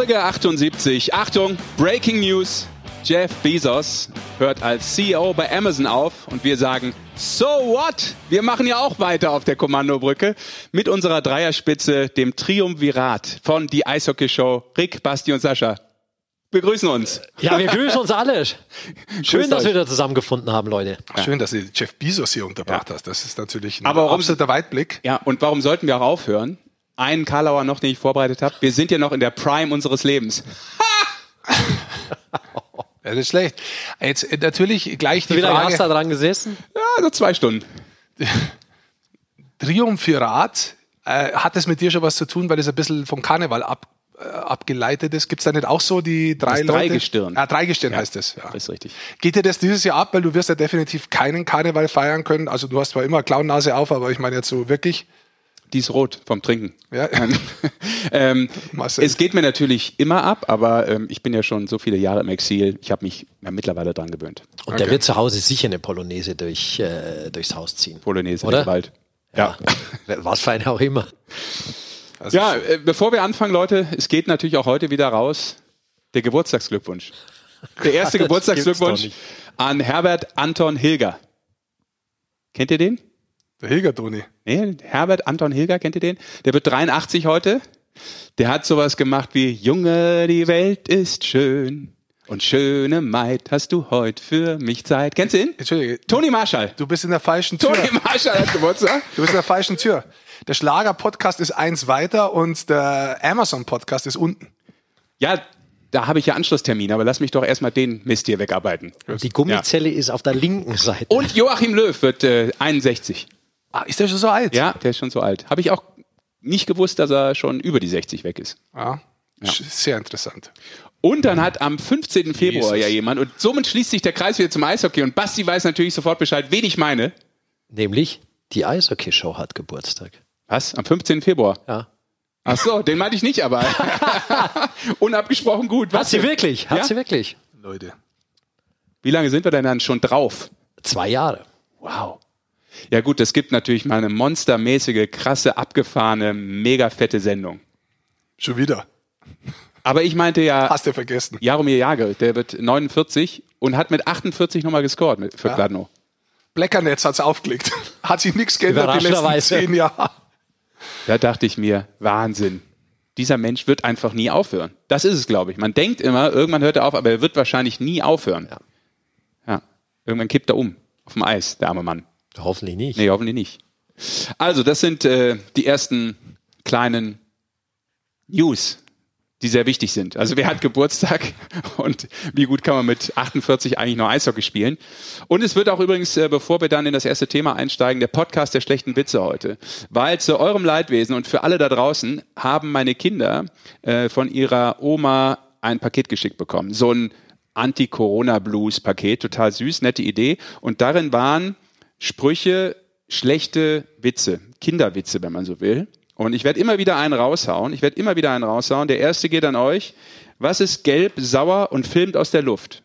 Folge 78. Achtung, Breaking News. Jeff Bezos hört als CEO bei Amazon auf und wir sagen, so what? Wir machen ja auch weiter auf der Kommandobrücke mit unserer Dreierspitze, dem Triumvirat von die Eishockey Show. Rick, Basti und Sascha. Wir grüßen uns. Ja, wir grüßen uns alle. Schön, dass wir wieder zusammengefunden haben, Leute. Schön, dass du Jeff Bezos hier unterbracht hast. Das ist natürlich ein Aber warum- absoluter Weitblick. Ja, und warum sollten wir auch aufhören? Einen Karlauer noch, den ich vorbereitet habe. Wir sind ja noch in der Prime unseres Lebens. Ja, das ist schlecht. Jetzt äh, natürlich gleich die Wie lange hast du da Frage. dran gesessen? Ja, also zwei Stunden. Triumphirat, äh, hat es mit dir schon was zu tun, weil es ein bisschen vom Karneval ab, äh, abgeleitet ist? Gibt es da nicht auch so die drei Das Leute? Dreigestirn. Ah, Dreigestirn heißt es. Ja. Ist richtig. Geht dir das dieses Jahr ab, weil du wirst ja definitiv keinen Karneval feiern können. Also du hast zwar immer Clownnase auf, aber ich meine jetzt so wirklich. Die ist rot vom Trinken. Ja. ähm, es geht mir natürlich immer ab, aber ähm, ich bin ja schon so viele Jahre im Exil. Ich habe mich ja, mittlerweile dran gewöhnt. Und der wird zu Hause sicher eine Polonaise durch, äh, durchs Haus ziehen. Polonaise Oder? im Wald. Ja. Was für eine auch immer. Also Ja, äh, bevor wir anfangen, Leute, es geht natürlich auch heute wieder raus der Geburtstagsglückwunsch. Der erste Geburtstagsglückwunsch an Herbert Anton Hilger. Kennt ihr den? Der Hilgertoni. Nee, Herbert Anton Hilger, kennt ihr den? Der wird 83 heute. Der hat sowas gemacht wie Junge, die Welt ist schön. Und schöne Maid, hast du heute für mich Zeit. Kennst du ihn? Entschuldige, Toni Marschall. du bist in der falschen Tür. Toni Marschall hat Geburtstag. Du bist in der falschen Tür. Der Schlager-Podcast ist eins weiter und der Amazon-Podcast ist unten. Ja, da habe ich ja Anschlusstermin, aber lass mich doch erstmal den Mist hier wegarbeiten. Die Gummizelle ist auf der linken Seite. Und Joachim Löw wird äh, 61. Ah, ist der schon so alt? Ja, der ist schon so alt. Habe ich auch nicht gewusst, dass er schon über die 60 weg ist. Ja. Sch- Sehr interessant. Und dann hat am 15. Februar Jesus. ja jemand, und somit schließt sich der Kreis wieder zum Eishockey. Und Basti weiß natürlich sofort Bescheid, wen ich meine. Nämlich die Eishockey-Show hat Geburtstag. Was? Am 15. Februar? Ja. Ach so, den meinte ich nicht, aber unabgesprochen gut. Hat Was sie denn? wirklich? Hat Ja? sie wirklich? Leute. Wie lange sind wir denn dann schon drauf? Zwei Jahre. Wow. Ja gut, es gibt natürlich mal eine monstermäßige, krasse, abgefahrene, mega fette Sendung. Schon wieder. Aber ich meinte ja, Hast du vergessen. Jaromir Jagr, der wird 49 und hat mit 48 nochmal gescored mit, für Gladno. Blackernetz hat's aufgelegt. Hat sich nichts geändert die letzten zehn Jahre. Da dachte ich mir, Wahnsinn. Dieser Mensch wird einfach nie aufhören. Das ist es, glaube ich. Man denkt immer, irgendwann hört er auf, aber er wird wahrscheinlich nie aufhören. Ja. Ja. Irgendwann kippt er um. Auf dem Eis, der arme Mann. Hoffentlich nicht. Nee, hoffentlich nicht. Also, das sind äh, die ersten kleinen News, die sehr wichtig sind. Also, wer hat Geburtstag und wie gut kann man mit 48 eigentlich noch Eishockey spielen? Und es wird auch übrigens, äh, bevor wir dann in das erste Thema einsteigen, der Podcast der schlechten Witze heute. Weil zu eurem Leidwesen und für alle da draußen haben meine Kinder äh, von ihrer Oma ein Paket geschickt bekommen. So ein Anti-Corona-Blues-Paket, total süß, nette Idee. Und darin waren Sprüche, schlechte Witze, Kinderwitze, wenn man so will. Und ich werde immer wieder einen raushauen. Ich werde immer wieder einen raushauen. Der erste geht an euch. Was ist gelb, sauer und filmt aus der Luft?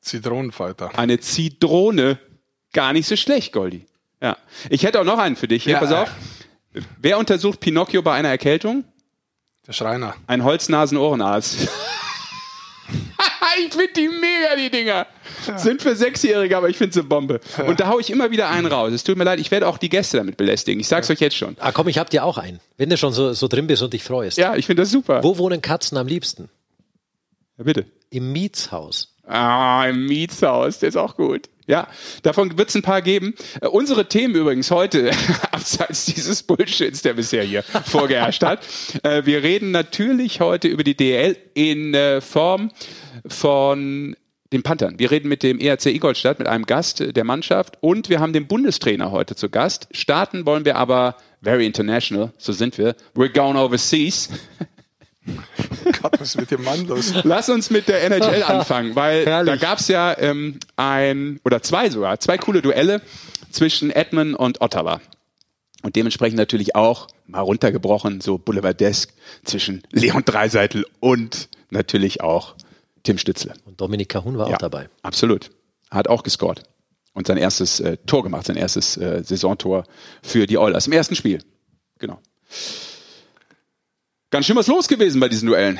Zitronenfalter. Eine Zitrone. Gar nicht so schlecht, Goldi. Ja. Ich hätte auch noch einen für dich. Hier, Ja, pass auf. Wer untersucht Pinocchio bei einer Erkältung? Der Schreiner. Ein Holznasen-Ohrenarzt. ich finde die mega, die Dinger. Sind für Sechsjährige, aber ich finde sie Bombe. Und da hau ich immer wieder einen raus. Es tut mir leid, ich werde auch die Gäste damit belästigen. Ich sag's euch jetzt schon. Ah, komm, ich hab dir auch einen. Wenn du schon so, so drin bist und dich freust. Ja, ich finde das super. Wo wohnen Katzen am liebsten? Ja, bitte. Im Mietshaus. Ah, im Mietshaus, der ist auch gut. Ja, davon wird es ein paar geben. Äh, unsere Themen übrigens heute, abseits dieses Bullshits, der bisher hier vorgeherrscht hat. Äh, wir reden natürlich heute über die DL in äh, Form von den Panthern. Wir reden mit dem ERC Ingolstadt, mit einem Gast der Mannschaft und wir haben den Bundestrainer heute zu Gast. Starten wollen wir aber very international, so sind wir. We're going overseas. Gott, was ist mit dem Mann los? Lass uns mit der NHL anfangen, weil Herrlich. da gab's ja ähm, ein oder zwei sogar, zwei coole Duelle zwischen Edmund und Ottawa. Und dementsprechend natürlich auch mal runtergebrochen, so Boulevardesk zwischen Leon Dreiseitel und natürlich auch Tim Stützle. Und Dominik Cahun war auch dabei. Absolut. Hat auch gescored. Und sein erstes äh, Tor gemacht, sein erstes äh, Saisontor für die Oilers im ersten Spiel. Genau. Ganz schön was los gewesen bei diesen Duellen.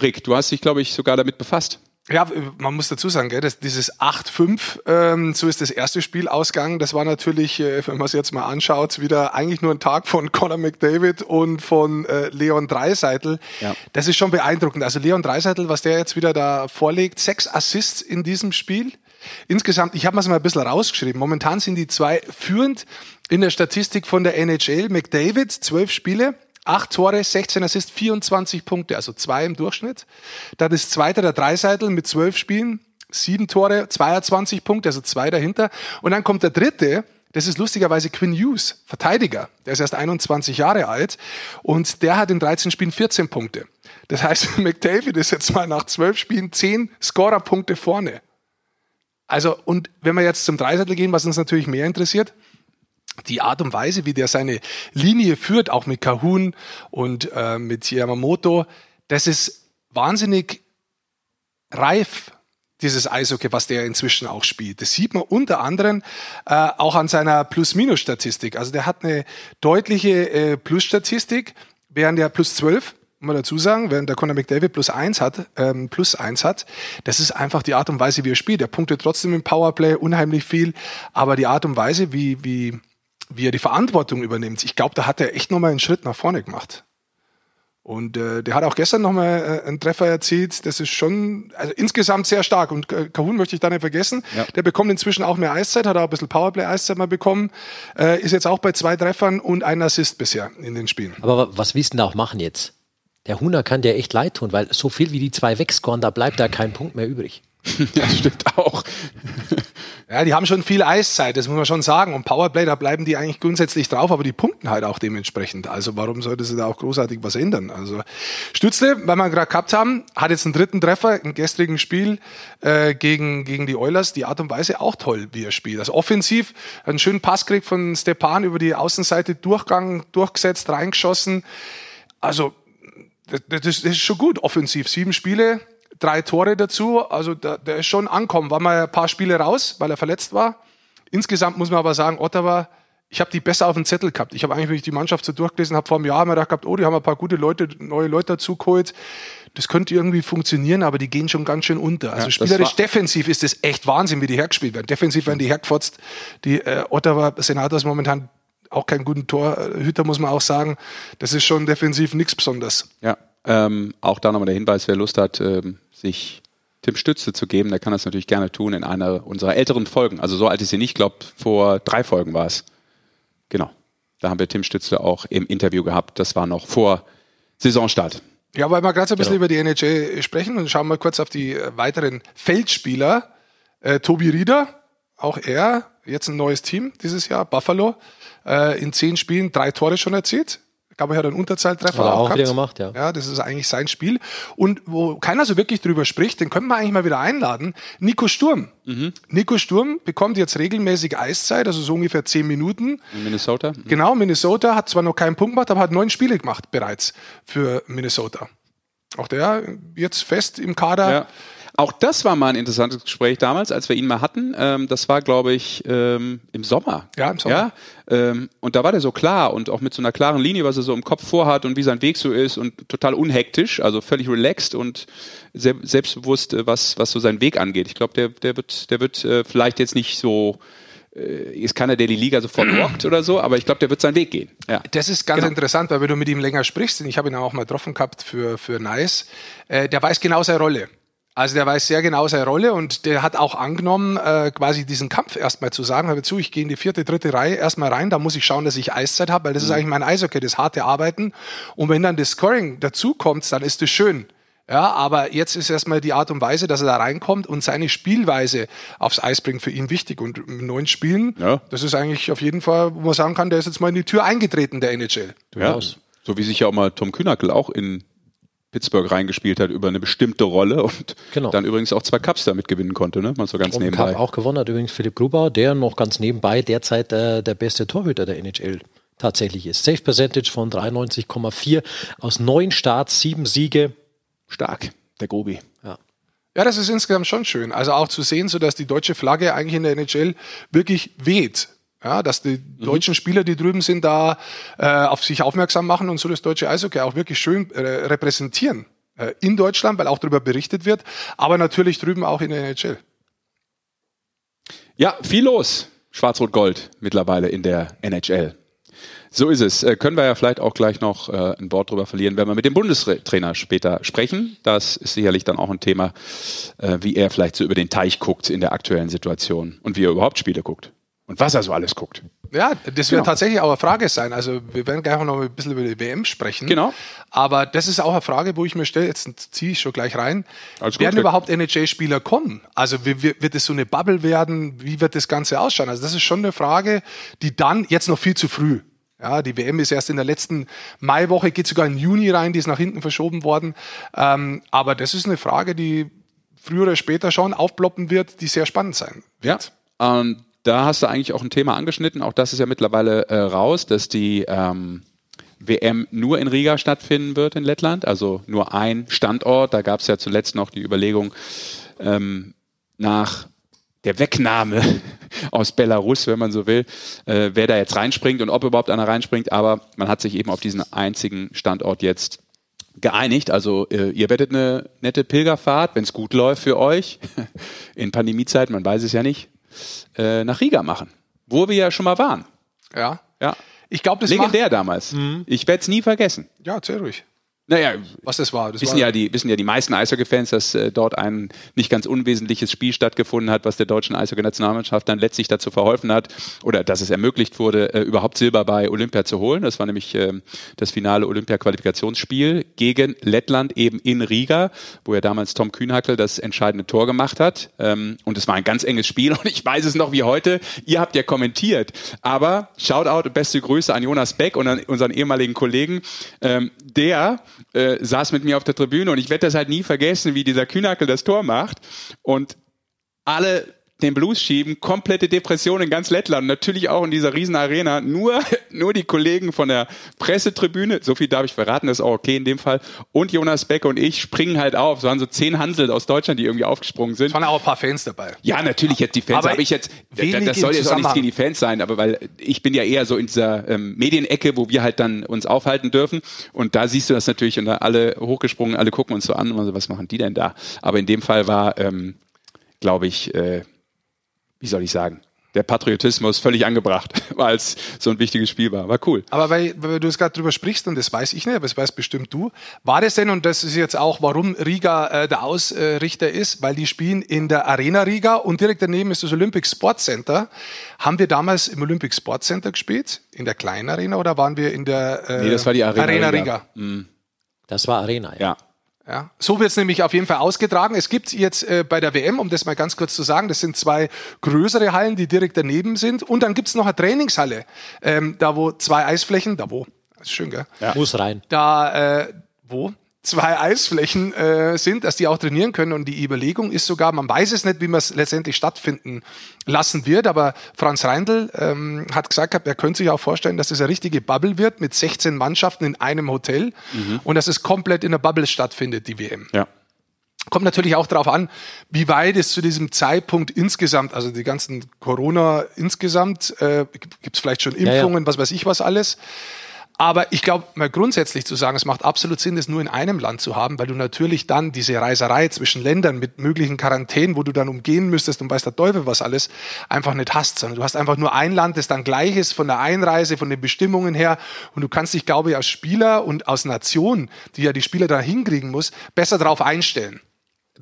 Rick, du hast dich, glaube ich, sogar damit befasst. Ja, man muss dazu sagen, gell, dass dieses 8-5, ähm, so ist das erste Spiel ausgegangen. Das war natürlich, äh, wenn man es jetzt mal anschaut, wieder eigentlich nur ein Tag von Conor McDavid und von äh, Leon Dreiseitel. Ja. Das ist schon beeindruckend. Also Leon Dreiseitel, was der jetzt wieder da vorlegt, sechs Assists in diesem Spiel. Insgesamt, ich habe mal so mal ein bisschen rausgeschrieben. Momentan sind die zwei führend in der Statistik von der NHL. McDavid, zwölf Spiele, acht Tore, 16 Assists, 24 Punkte, also zwei im Durchschnitt. Dann ist zweiter der Dreiseitel mit zwölf Spielen, sieben Tore, 22 Punkte, also zwei dahinter. Und dann kommt der dritte, das ist lustigerweise Quinn Hughes, Verteidiger. Der ist erst 21 Jahre alt und der hat in 13 Spielen 14 Punkte. Das heißt, McDavid ist jetzt mal nach zwölf Spielen zehn Scorerpunkte vorne. Also, und wenn wir jetzt zum Dreiseitel gehen, was uns natürlich mehr interessiert, die Art und Weise, wie der seine Linie führt, auch mit Kahun und äh, mit Yamamoto, das ist wahnsinnig reif, dieses Eishockey, was der inzwischen auch spielt. Das sieht man unter anderem äh, auch an seiner Plus-Minus-Statistik. Also der hat eine deutliche äh, Plus-Statistik, während der plus 12 mal dazu sagen, während der Conor McDavid plus eins hat, ähm, plus eins hat, das ist einfach die Art und Weise, wie er spielt. Er punktet trotzdem im Powerplay unheimlich viel, aber die Art und Weise, wie, wie, wie er die Verantwortung übernimmt, ich glaube, da hat er echt nochmal einen Schritt nach vorne gemacht. Und äh, der hat auch gestern nochmal äh, einen Treffer erzielt. Das ist schon also insgesamt sehr stark. Und äh, Kahun möchte ich da nicht vergessen. Ja. Der bekommt inzwischen auch mehr Eiszeit, hat auch ein bisschen Powerplay-Eiszeit mal bekommen. Äh, ist jetzt auch bei zwei Treffern und ein Assist bisher in den Spielen. Aber was willst du denn da auch machen jetzt? Der Huner kann dir echt leid tun, weil so viel wie die zwei wegscoren, da bleibt da kein Punkt mehr übrig. ja, stimmt auch. Ja, die haben schon viel Eiszeit, das muss man schon sagen. Und Powerplay, da bleiben die eigentlich grundsätzlich drauf, aber die punkten halt auch dementsprechend. Also warum sollte sie da auch großartig was ändern? Also Stützle, weil wir gerade gehabt haben, hat jetzt einen dritten Treffer im gestrigen Spiel äh, gegen, gegen die Oilers. Die Art und Weise auch toll, wie er spielt. Also offensiv einen schönen Pass kriegt von Stepan über die Außenseite Durchgang, durchgesetzt, reingeschossen. Also das, das, das ist schon gut, offensiv. Sieben Spiele, drei Tore dazu. Also da, der ist schon ankommen. War mal ein paar Spiele raus, weil er verletzt war. Insgesamt muss man aber sagen, Ottawa, ich habe die besser auf dem Zettel gehabt. Ich habe eigentlich, wenn ich die Mannschaft so durchgelesen habe, vor einem Jahr mir gedacht, oh, die haben ein paar gute Leute, neue Leute dazugeholt. Das könnte irgendwie funktionieren, aber die gehen schon ganz schön unter. Also ja, spielerisch defensiv ist es echt Wahnsinn, wie die hergespielt werden. Defensiv werden die hergefotzt. Die äh, Ottawa Senators momentan auch keinen guten Torhüter, muss man auch sagen. Das ist schon defensiv nichts Besonderes. Ja, ähm, auch da nochmal der Hinweis, wer Lust hat, ähm, sich Tim Stütze zu geben, der kann das natürlich gerne tun in einer unserer älteren Folgen. Also so alt ist sie nicht, ich glaube vor drei Folgen war es. Genau. Da haben wir Tim Stütze auch im Interview gehabt. Das war noch vor Saisonstart. Ja, weil wir gerade so ein bisschen genau. über die NHL sprechen und schauen mal kurz auf die äh, weiteren Feldspieler. Äh, Tobi Rieder, auch er, jetzt ein neues Team dieses Jahr, Buffalo äh, in zehn Spielen drei Tore schon erzielt. Ich glaube, er hat einen Unterzahltreffer auch, auch wieder gemacht, ja. Ja, das ist eigentlich sein Spiel. Und wo keiner so wirklich drüber spricht, den können wir eigentlich mal wieder einladen. Nico Sturm. Mhm. Nico Sturm bekommt jetzt regelmäßig Eiszeit, also so ungefähr zehn Minuten. In Minnesota? Mhm. Genau, Minnesota hat zwar noch keinen Punkt gemacht, aber hat neun Spiele gemacht bereits für Minnesota. Auch der jetzt fest im Kader. Ja. Auch das war mal ein interessantes Gespräch damals, als wir ihn mal hatten. Ähm, das war, glaube ich, ähm, im Sommer. Ja, im Sommer. Ja? Ähm, und da war der so klar und auch mit so einer klaren Linie, was er so im Kopf vorhat und wie sein Weg so ist und total unhektisch, also völlig relaxed und se selbstbewusst, äh, was, was so seinen Weg angeht. Ich glaube, der, der wird, der wird äh, vielleicht jetzt nicht so äh, ist keiner, der die Liga sofort rockt oder so, aber ich glaube, der wird seinen Weg gehen. Ja. Das ist ganz genau. interessant, weil wenn du mit ihm länger sprichst, und ich habe ihn auch mal getroffen gehabt für, für Nice, äh, der weiß genau seine Rolle. Also der weiß sehr genau seine Rolle und der hat auch angenommen, äh, quasi diesen Kampf erstmal zu sagen, hör zu, ich gehe in die vierte, dritte Reihe erstmal rein, da muss ich schauen, dass ich Eiszeit habe, weil das mhm. ist eigentlich mein Eishockey, das harte Arbeiten. Und wenn dann das Scoring dazukommt, dann ist das schön. Ja, aber jetzt ist erstmal die Art und Weise, dass er da reinkommt und seine Spielweise aufs Eis bringt für ihn wichtig. Und in neun Spielen, ja. das ist eigentlich auf jeden Fall, wo man sagen kann, der ist jetzt mal in die Tür eingetreten, der NHL. Ja, so wie sich ja auch mal Tom Kühnackel auch in Pittsburgh reingespielt hat über eine bestimmte Rolle und genau. dann übrigens auch zwei Cups damit gewinnen konnte, ne? Mal so ganz und nebenbei. Cup auch gewonnen hat übrigens Philipp Gruber, der noch ganz nebenbei derzeit äh, der beste Torhüter der NHL tatsächlich ist. Safe Percentage von 93,4 aus neun Starts, sieben Siege. Stark, der Grubi. Ja. Ja, das ist insgesamt schon schön. Also auch zu sehen, so dass die deutsche Flagge eigentlich in der NHL wirklich weht Ja, dass die mhm. deutschen Spieler, die drüben sind, da äh, auf sich aufmerksam machen und so das deutsche Eishockey auch wirklich schön äh, repräsentieren. Äh, in Deutschland, weil auch darüber berichtet wird, aber natürlich drüben auch in der NHL. Ja, viel los. Schwarz-Rot-Gold mittlerweile in der NHL. So ist es. Äh, können wir ja vielleicht auch gleich noch äh, ein Wort drüber verlieren, wenn wir mit dem Bundestrainer später sprechen. Das ist sicherlich dann auch ein Thema, äh, wie er vielleicht so über den Teich guckt in der aktuellen Situation und wie er überhaupt Spiele guckt und was er so alles guckt. Ja, das wird genau. tatsächlich auch eine Frage sein. Also wir werden gleich noch ein bisschen über die WM sprechen. Genau. Aber das ist auch eine Frage, wo ich mir stelle, jetzt ziehe ich schon gleich rein. Alles werden gut, überhaupt NHL-Spieler kommen? Also wird es so eine Bubble werden? Wie wird das Ganze ausschauen? Also das ist schon eine Frage, die dann jetzt noch viel zu früh ja, die WM ist erst in der letzten Maiwoche, geht sogar in Juni rein, die ist nach hinten verschoben worden. Ähm, aber das ist eine Frage, die früher oder später schon aufploppen wird, die sehr spannend sein wird. Ja, und da hast du eigentlich auch ein Thema angeschnitten. Auch das ist ja mittlerweile äh, raus, dass die ähm, WM nur in Riga stattfinden wird in Lettland, also nur ein Standort. Da gab es ja zuletzt noch die Überlegung ähm, nach der Wegnahme aus Belarus, wenn man so will, äh, wer da jetzt reinspringt und ob überhaupt einer reinspringt. Aber man hat sich eben auf diesen einzigen Standort jetzt geeinigt. Also äh, ihr werdet eine nette Pilgerfahrt, wenn es gut läuft für euch, in Pandemiezeiten, man weiß es ja nicht, äh, nach Riga machen, wo wir ja schon mal waren. Ja. Ja. Ich glaube, das Legendär damals. Mhm. Ich werde es nie vergessen. Ja, erzähl ruhig. Naja, was das war. Das wissen, war ja die, wissen ja die meisten Eishockey-Fans, dass äh, dort ein nicht ganz unwesentliches Spiel stattgefunden hat, was der deutschen Eishockey-Nationalmannschaft dann letztlich dazu verholfen hat oder dass es ermöglicht wurde, äh, überhaupt Silber bei Olympia zu holen. Das war nämlich äh, das finale Olympia-Qualifikationsspiel gegen Lettland eben in Riga, wo ja damals Tom Kühnhackel das entscheidende Tor gemacht hat. Ähm, und es war ein ganz enges Spiel und ich weiß es noch wie heute. Ihr habt ja kommentiert. Aber Shoutout und beste Grüße an Jonas Beck und an unseren ehemaligen Kollegen, ähm, der äh, saß mit mir auf der Tribüne und ich werde das halt nie vergessen, wie dieser Kühnackel das Tor macht. Und alle den Blues schieben, komplette Depression in ganz Lettland, natürlich auch in dieser riesen Arena, nur, nur die Kollegen von der Pressetribüne, so viel darf ich verraten, das ist auch okay in dem Fall, und Jonas Beck und ich springen halt auf, es waren so zehn Hansel aus Deutschland, die irgendwie aufgesprungen sind. Es waren auch ein paar Fans dabei. Ja, natürlich jetzt die Fans, aber, aber ich jetzt, das soll jetzt auch nichts gegen die Fans sein, aber weil ich bin ja eher so in dieser ähm, Medienecke, wo wir halt dann uns aufhalten dürfen und da siehst du das natürlich und da alle hochgesprungen, alle gucken uns so an und so, was machen die denn da? Aber in dem Fall war, ähm, glaube ich, äh, wie soll ich sagen, der Patriotismus völlig angebracht, weil es so ein wichtiges Spiel war. War cool. Aber weil, weil du es gerade drüber sprichst, und das weiß ich nicht, aber das weiß bestimmt du, war das denn, und das ist jetzt auch, warum Riga äh, der Ausrichter ist, weil die spielen in der Arena Riga und direkt daneben ist das Olympic Sport Center. Haben wir damals im Olympic Sport Center gespielt? In der kleinen Arena oder waren wir in der äh, Nee, das war die Arena, Arena Riga. Riga. Mhm. Das war Arena, ja. ja. Ja, so wird es nämlich auf jeden Fall ausgetragen. Es gibt jetzt äh, bei der WM, um das mal ganz kurz zu sagen, das sind zwei größere Hallen, die direkt daneben sind. Und dann gibt es noch eine Trainingshalle, ähm, da wo zwei Eisflächen, da wo, das ist schön, gell? Ja. Muss rein. Da, äh, wo? Zwei Eisflächen äh, sind, dass die auch trainieren können. Und die Überlegung ist sogar, man weiß es nicht, wie man es letztendlich stattfinden lassen wird, aber Franz Reindl ähm, hat gesagt, er könnte sich auch vorstellen, dass es eine richtige Bubble wird mit 16 Mannschaften in einem Hotel mhm. und dass es komplett in der Bubble stattfindet, die WM. Ja. Kommt natürlich auch darauf an, wie weit es zu diesem Zeitpunkt insgesamt, also die ganzen Corona insgesamt, äh, gibt es vielleicht schon Impfungen, ja, ja. was weiß ich was alles. Aber ich glaube, mal grundsätzlich zu sagen, es macht absolut Sinn, das nur in einem Land zu haben, weil du natürlich dann diese Reiserei zwischen Ländern mit möglichen Quarantänen, wo du dann umgehen müsstest und weiß der Teufel was alles, einfach nicht hast, sondern du hast einfach nur ein Land, das dann gleich ist von der Einreise, von den Bestimmungen her und du kannst dich, glaube ich, als Spieler und als Nation, die ja die Spieler da hinkriegen muss, besser darauf einstellen.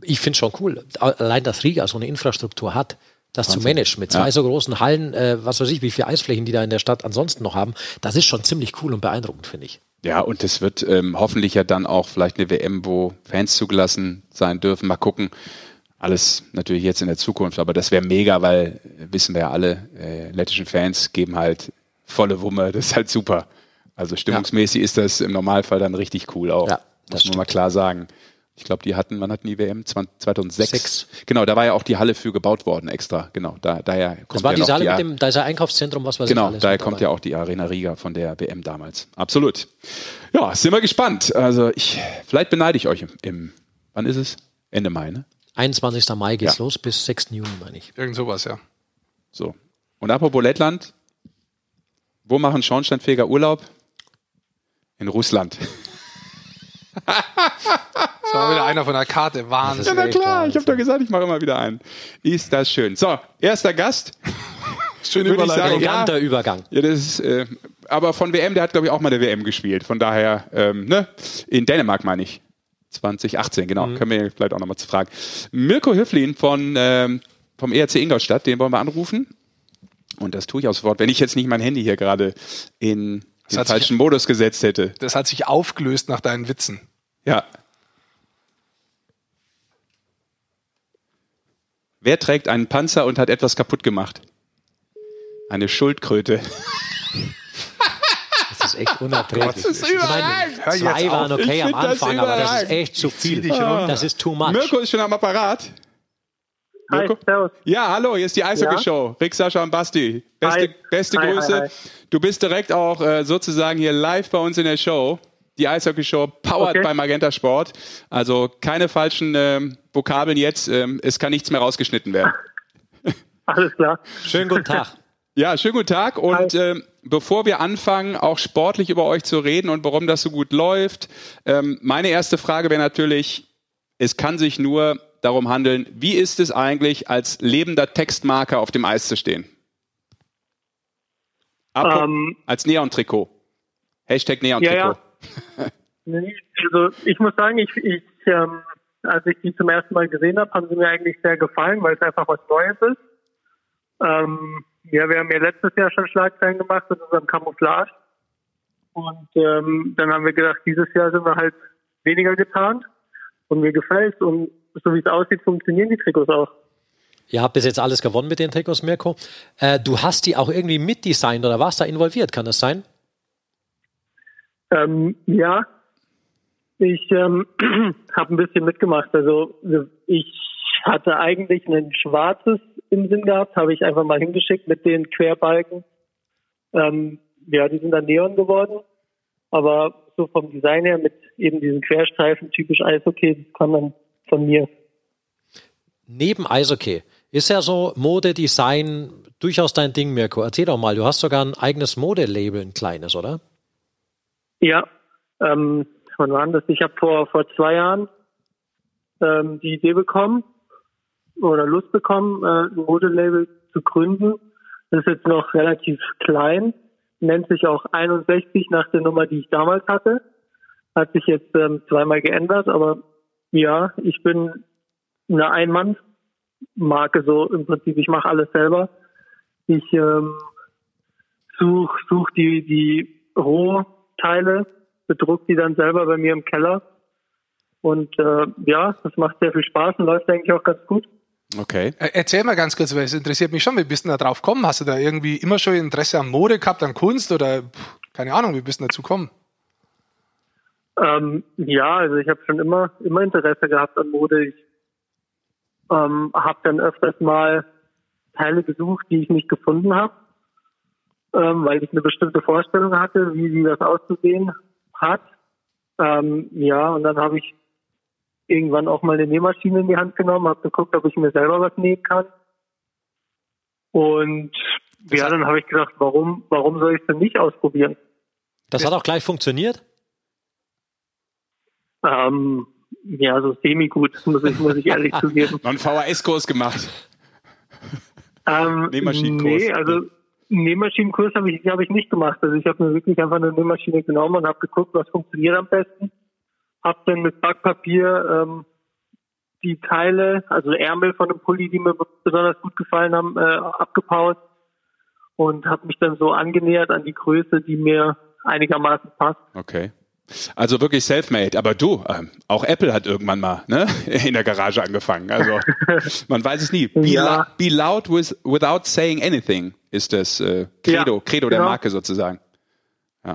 Ich finde schon cool, allein dass Riga so eine Infrastruktur hat, das Wahnsinn. zu managen. Mit zwei ja. so großen Hallen, äh, was weiß ich, wie viele Eisflächen die da in der Stadt ansonsten noch haben, das ist schon ziemlich cool und beeindruckend, finde ich. Ja, und es wird ähm, hoffentlich ja dann auch vielleicht eine WM, wo Fans zugelassen sein dürfen. Mal gucken. Alles natürlich jetzt in der Zukunft, aber das wäre mega, weil äh, wissen wir ja alle, äh, lettischen Fans geben halt volle Wumme. Das ist halt super. Also stimmungsmäßig ja. ist das im Normalfall dann richtig cool auch. Ja, das muss man mal klar sagen. Ich glaube, die hatten, wann hatten die WM? 2006. Sechs. Genau, da war ja auch die Halle für gebaut worden extra. Genau, da, daher kommt das war ja die Halle die mit dem, da ist ein Einkaufszentrum, was weiß genau, ich Genau, daher kommt ja auch die Arena Riga von der WM damals. Absolut. Ja, sind wir gespannt. Also ich, vielleicht beneide ich euch im, im wann ist es? Ende Mai, ne? 21. Mai geht's ja. los bis 6. Juni, meine ich. Irgend sowas, ja. So. Und apropos Lettland, Wo machen Schornsteinfeger Urlaub? In Russland. Das war wieder einer von der Karte. Wahnsinn. Ja, na klar, ich habe doch gesagt, ich mache immer wieder einen. Ist das schön. So, erster Gast. Schöne Überleitung. sagen, ja. Eleganter Übergang. Ja, das ist, äh, aber von WM, der hat, glaube ich, auch mal der WM gespielt. Von daher, ähm, ne? In Dänemark meine ich. 2018, genau. Können wir vielleicht auch nochmal zu fragen. Mirko Höflin von, ähm, vom ERC Ingolstadt, den wollen wir anrufen. Und das tue ich auch sofort, wenn ich jetzt nicht mein Handy hier gerade in den hat sich- falschen Modus gesetzt hätte. Das hat sich aufgelöst nach deinen Witzen. Ja. Wer trägt einen Panzer und hat etwas kaputt gemacht? Eine Schuldkröte. Das ist echt unerträglich. Das ist Ich meine, überragend. Jetzt zwei waren okay am Anfang, aber das ist echt zu viel. runter. Das ist too much. Mirko ist schon am Apparat. Hi. Ja, hallo, hier ist die Eishockey-Show. Rick, Sascha und Basti. Beste, Hi. beste Hi, Grüße. hi. Du bist direkt auch äh, sozusagen hier live bei uns in der Show. Die Eishockey-Show powered Okay. bei Magenta Sport. Also keine falschen ähm, Vokabeln jetzt. Ähm, es kann nichts mehr rausgeschnitten werden. Alles klar. Schönen guten Tag. Ja, schönen guten Tag. Und ähm, bevor wir anfangen, auch sportlich über euch zu reden und warum das so gut läuft, ähm, meine erste Frage wäre natürlich, es kann sich nur darum handeln, wie ist es eigentlich, als lebender Textmarker auf dem Eis zu stehen? Apro- Ähm, als Neon-Trikot. Hashtag Neon-Trikot. Ja, Nee, Also ich muss sagen, ich, ich ähm, als ich die zum ersten Mal gesehen habe, haben sie mir eigentlich sehr gefallen, weil es einfach was Neues ist. Ähm, ja, wir haben ja letztes Jahr schon Schlagzeilen gemacht mit unserem Camouflage. Und ähm, dann haben wir gedacht, dieses Jahr sind wir halt weniger getarnt. Und mir gefällt Und so wie es aussieht, funktionieren die Trikots auch. Ihr habt bis jetzt alles gewonnen mit den Trikots, Mirko. Äh, du hast die auch irgendwie mitdesignt oder warst da involviert, kann das sein? Ähm, ja, ich ähm, habe ein bisschen mitgemacht. Also ich hatte eigentlich ein schwarzes im Sinn gehabt, habe ich einfach mal hingeschickt mit den Querbalken. Ähm, ja, die sind dann Neon geworden, aber so vom Design her mit eben diesen Querstreifen, typisch Eishockey, das kam dann von mir. Neben Eishockey ist ja so Modedesign durchaus dein Ding, Mirko. Erzähl doch mal, du hast sogar ein eigenes Modelabel, ein kleines, oder? Ja, ähm, wann war das? Ich habe vor, vor zwei Jahren ähm, die Idee bekommen oder Lust bekommen, äh, ein Modelabel zu gründen. Das ist jetzt noch relativ klein, nennt sich auch 61 nach der Nummer, die ich damals hatte. Hat sich jetzt ähm, zweimal geändert, aber ja, ich bin eine Ein-Mann-Marke so im Prinzip. Ich mache alles selber. Ich ähm, such, such die, die Rohteile, bedruck die dann selber bei mir im Keller. Und äh, ja, das macht sehr viel Spaß und läuft eigentlich auch ganz gut. Okay. Äh, Erzähl mal ganz kurz, weil es interessiert mich schon, wie bist du da drauf gekommen? Hast du da irgendwie immer schon Interesse an Mode gehabt, an Kunst oder pff, keine Ahnung, wie bist du dazu gekommen? Ähm, ja, also ich habe schon immer immer Interesse gehabt an Mode. Ich ähm, habe dann öfters mal Teile gesucht, die ich nicht gefunden habe, ähm, weil ich eine bestimmte Vorstellung hatte, wie, wie das auszusehen hat. Ähm, ja, und dann habe ich irgendwann auch mal eine Nähmaschine in die Hand genommen, habe geguckt, ob ich mir selber was nähen kann. Und ja, dann habe ich gedacht, warum, warum soll ich es denn nicht ausprobieren? Das hat auch gleich funktioniert. Ähm, ja, so semi-gut, muss ich, muss ich ehrlich zugeben. Noch einen VHS-Kurs gemacht. Ähm, Nähmaschinenkurs. Nee, also einen Nähmaschinenkurs habe ich, hab ich nicht gemacht. Also ich habe mir wirklich einfach eine Nähmaschine genommen und habe geguckt, was funktioniert am besten. Habe dann mit Backpapier ähm, die Teile, also Ärmel von dem Pulli, die mir besonders gut gefallen haben, äh, abgepaust und habe mich dann so angenähert an die Größe, die mir einigermaßen passt. Okay. Also wirklich self-made. Aber du, ähm, auch Apple hat irgendwann mal ne, in der Garage angefangen. Also man weiß es nie. Be, Ja. be loud with, without saying anything ist das äh, Credo, Ja, Credo der genau. Marke sozusagen.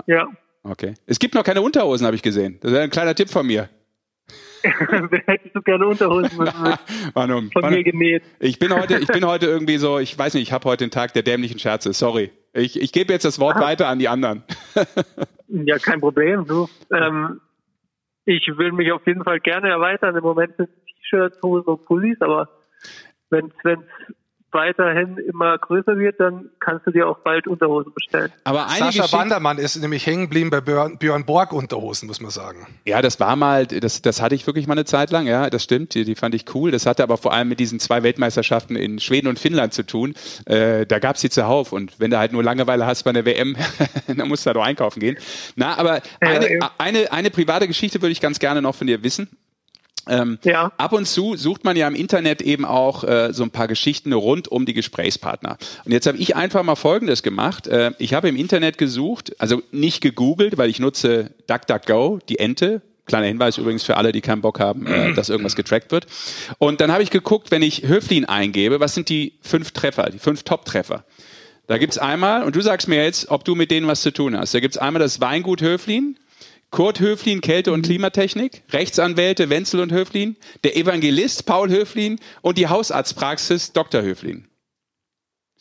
Ja, Okay. Es gibt noch keine Unterhosen, habe ich gesehen. Das ist ein kleiner Tipp von mir. hättest du gerne Unterhosen nur, von war mir genäht. ich bin heute, ich bin heute irgendwie so, ich weiß nicht, ich habe heute den Tag der dämlichen Scherze. Sorry. Ich, ich gebe jetzt das Wort weiter an die anderen. Ja, kein Problem. Du. Ähm, ich will mich auf jeden Fall gerne erweitern. Im Moment sind T-Shirts, Hosen und Pullis, aber wenn es weiterhin immer größer wird, dann kannst du dir auch bald Unterhosen bestellen. Aber eine Sascha Geschichte Bandermann ist nämlich hängen geblieben bei Björn, Björn, Borg Unterhosen, muss man sagen. Ja, das war mal, das, das hatte ich wirklich mal eine Zeit lang, ja, das stimmt, die, die fand ich cool. Das hatte aber vor allem mit diesen zwei Weltmeisterschaften in Schweden und Finnland zu tun. Äh, da gab's die zuhauf und wenn du halt nur Langeweile hast bei der WM, dann musst du da doch einkaufen gehen. Na, aber eine, ja, eine, eine private Geschichte würde ich ganz gerne noch von dir wissen. Ähm, ja. Ab und zu sucht man ja im Internet eben auch äh, so ein paar Geschichten rund um die Gesprächspartner. Und jetzt habe ich einfach mal Folgendes gemacht. Äh, ich habe im Internet gesucht, also nicht gegoogelt, weil ich nutze DuckDuckGo, die Ente. Kleiner Hinweis übrigens für alle, die keinen Bock haben, äh, dass irgendwas getrackt wird. Und dann habe ich geguckt, wenn ich Höflin eingebe, was sind die fünf Treffer, die fünf Top-Treffer? Da gibt's einmal, und du sagst mir jetzt, ob du mit denen was zu tun hast. Da gibt's einmal das Weingut Höflin, Kurt Höflin, Kälte- und Klimatechnik, Rechtsanwälte Wenzel und Höflin, der Evangelist Paul Höflin und die Hausarztpraxis Dr. Höflin.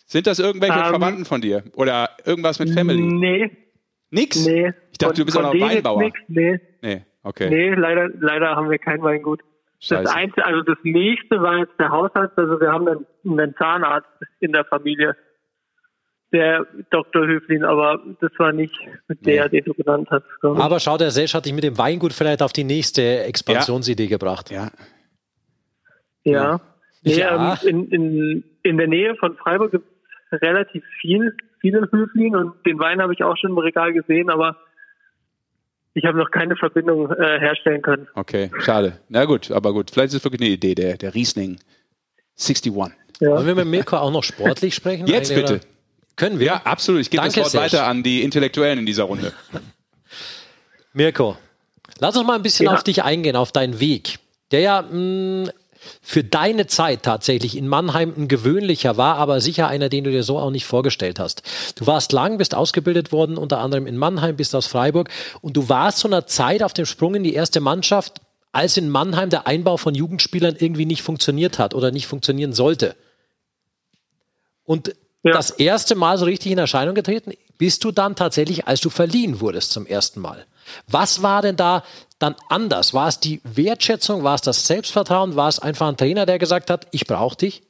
Sind das irgendwelche um, ähm, Verwandten von dir? Oder irgendwas mit Family? Nee. Nix? Nee. Ich dachte, du bist auch noch Weinbauer. Nix, nee. Nee, okay. Nee, leider, leider haben wir kein Weingut. Scheiße. Das Einzige, also das nächste war jetzt der Hausarzt, also wir haben einen, einen Zahnarzt in der Familie der Dr. Höflin, aber das war nicht mit der, nee. den du genannt hast. Aber schau, der Sesh hat dich mit dem Weingut vielleicht auf die nächste Expansionsidee ja. gebracht. Ja. Ja. Nee, ja. Ähm, in, in, in der Nähe von Freiburg gibt es relativ viel, viele Höflin und den Wein habe ich auch schon im Regal gesehen, aber ich habe noch keine Verbindung äh, herstellen können. Okay, schade. Na gut, aber gut. Vielleicht ist es wirklich eine Idee, der, der Riesling 61. Ja. Wollen wir mit Mirko auch noch sportlich sprechen? Jetzt bitte. Oder? Können wir? Ja, absolut. Ich gebe das Wort weiter an die Intellektuellen in dieser Runde. Mirko, lass uns mal ein bisschen ja. auf dich eingehen, auf deinen Weg, der ja mh, mm, für deine Zeit tatsächlich in Mannheim ein gewöhnlicher war, aber sicher einer, den du dir so auch nicht vorgestellt hast. Du warst lang, bist ausgebildet worden, unter anderem in Mannheim, bist aus Freiburg und du warst zu einer Zeit auf dem Sprung in die erste Mannschaft, als in Mannheim der Einbau von Jugendspielern irgendwie nicht funktioniert hat oder nicht funktionieren sollte. Und ja. das erste Mal so richtig in Erscheinung getreten bist du dann tatsächlich, als du verliehen wurdest zum ersten Mal. Was war denn da dann anders? War es die Wertschätzung? War es das Selbstvertrauen? War es einfach ein Trainer, der gesagt hat, ich brauche dich?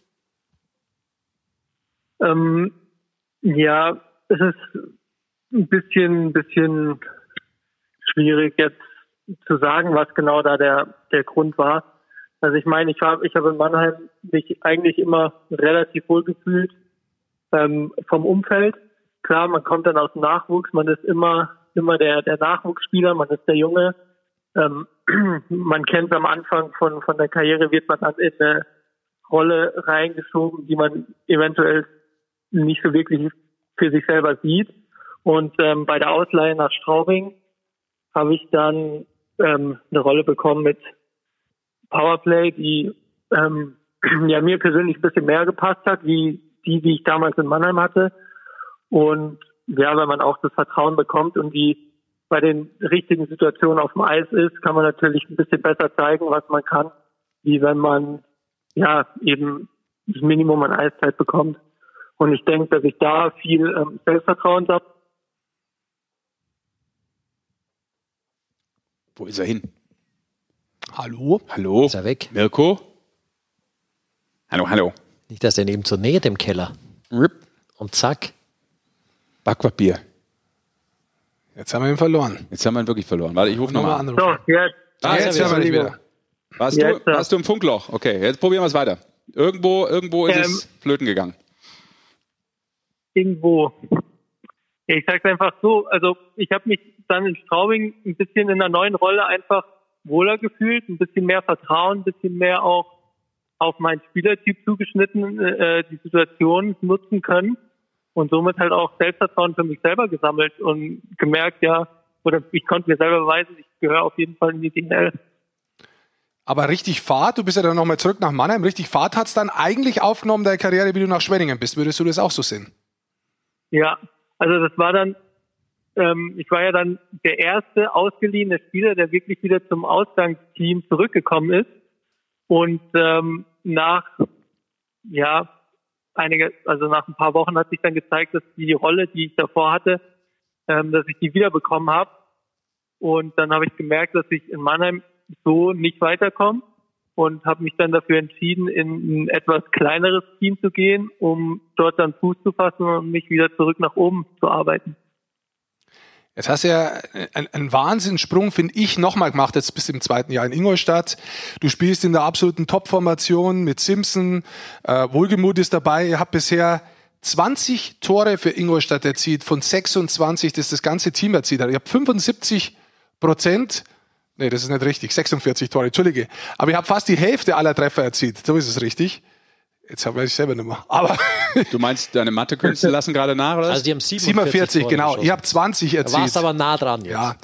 Ähm, ja, es ist ein bisschen, bisschen schwierig jetzt zu sagen, was genau da der, der Grund war. Also ich meine, ich habe ich hab in Mannheim mich eigentlich immer relativ wohl gefühlt ähm, vom Umfeld. Klar, man kommt dann aus dem Nachwuchs, man ist immer, immer der, der Nachwuchsspieler, man ist der Junge. Ähm, man kennt am Anfang von, von der Karriere, wird man dann in eine Rolle reingeschoben, die man eventuell nicht so wirklich für sich selber sieht. Und ähm, bei der Ausleihe nach Straubing habe ich dann ähm, eine Rolle bekommen mit Powerplay, die ähm, ja mir persönlich ein bisschen mehr gepasst hat, wie die, die ich damals in Mannheim hatte. Und ja, wenn man auch das Vertrauen bekommt und die bei den richtigen Situationen auf dem Eis ist, kann man natürlich ein bisschen besser zeigen, was man kann, wie wenn man ja eben das Minimum an Eiszeit bekommt. Und ich denke, dass ich da viel ähm, Selbstvertrauen habe. Wo ist er hin? Hallo? Hallo? Ist er weg? Mirko? Hallo, hallo. Nicht, dass er neben zur Nähe dem Keller. Rip. Und zack. Backpapier. Jetzt haben wir ihn verloren. Jetzt haben wir ihn wirklich verloren. Warte, ich rufe nochmal an. So, jetzt. Ah, jetzt, jetzt haben wir ihn wieder. Warst, jetzt, du, warst du im Funkloch? Okay, jetzt probieren wir es weiter. Irgendwo, irgendwo ist ähm, es flöten gegangen. Irgendwo. Ich sag's einfach so, also ich habe mich dann in Straubing ein bisschen in einer neuen Rolle einfach wohler gefühlt, ein bisschen mehr Vertrauen, ein bisschen mehr auch auf meinen Spielertyp zugeschnitten äh, die Situation nutzen können und somit halt auch Selbstvertrauen für mich selber gesammelt und gemerkt, ja, oder ich konnte mir selber beweisen, ich gehöre auf jeden Fall in die DNL. Aber richtig Fahrt, du bist ja dann nochmal zurück nach Mannheim, richtig Fahrt hat es dann eigentlich aufgenommen, deine Karriere, wie du nach Schwenningen bist. Würdest du das auch so sehen? Ja, also das war dann, ähm, ich war ja dann der erste ausgeliehene Spieler, der wirklich wieder zum Ausgangsteam zurückgekommen ist. Und ähm, nach, ja, einige, also nach ein paar Wochen hat sich dann gezeigt, dass die Rolle, die ich davor hatte, ähm, dass ich die wiederbekommen habe. Und dann habe ich gemerkt, dass ich in Mannheim so nicht weiterkomme und habe mich dann dafür entschieden, in ein etwas kleineres Team zu gehen, um dort dann Fuß zu fassen und mich wieder zurück nach oben zu arbeiten. Jetzt hast du ja einen, einen Wahnsinnssprung, finde ich, nochmal gemacht. Jetzt bist du im zweiten Jahr in Ingolstadt. Du spielst in der absoluten Top-Formation mit Simpson. Äh, Wohlgemut ist dabei. Ihr habt bisher 20 Tore für Ingolstadt erzielt, von 26, das das ganze Team erzielt hat. Ihr habt 75 Prozent Nee, das ist nicht richtig. 46 Tore, Entschuldige. Aber ich habe fast die Hälfte aller Treffer erzielt. So ist es richtig. Jetzt habe ich selber nicht mehr. Aber du meinst, deine Mathe-Künste lassen gerade nach, oder? Also die haben 47, 47 genau. Ich habe 20 erzielt. Du warst aber nah dran jetzt. Ja.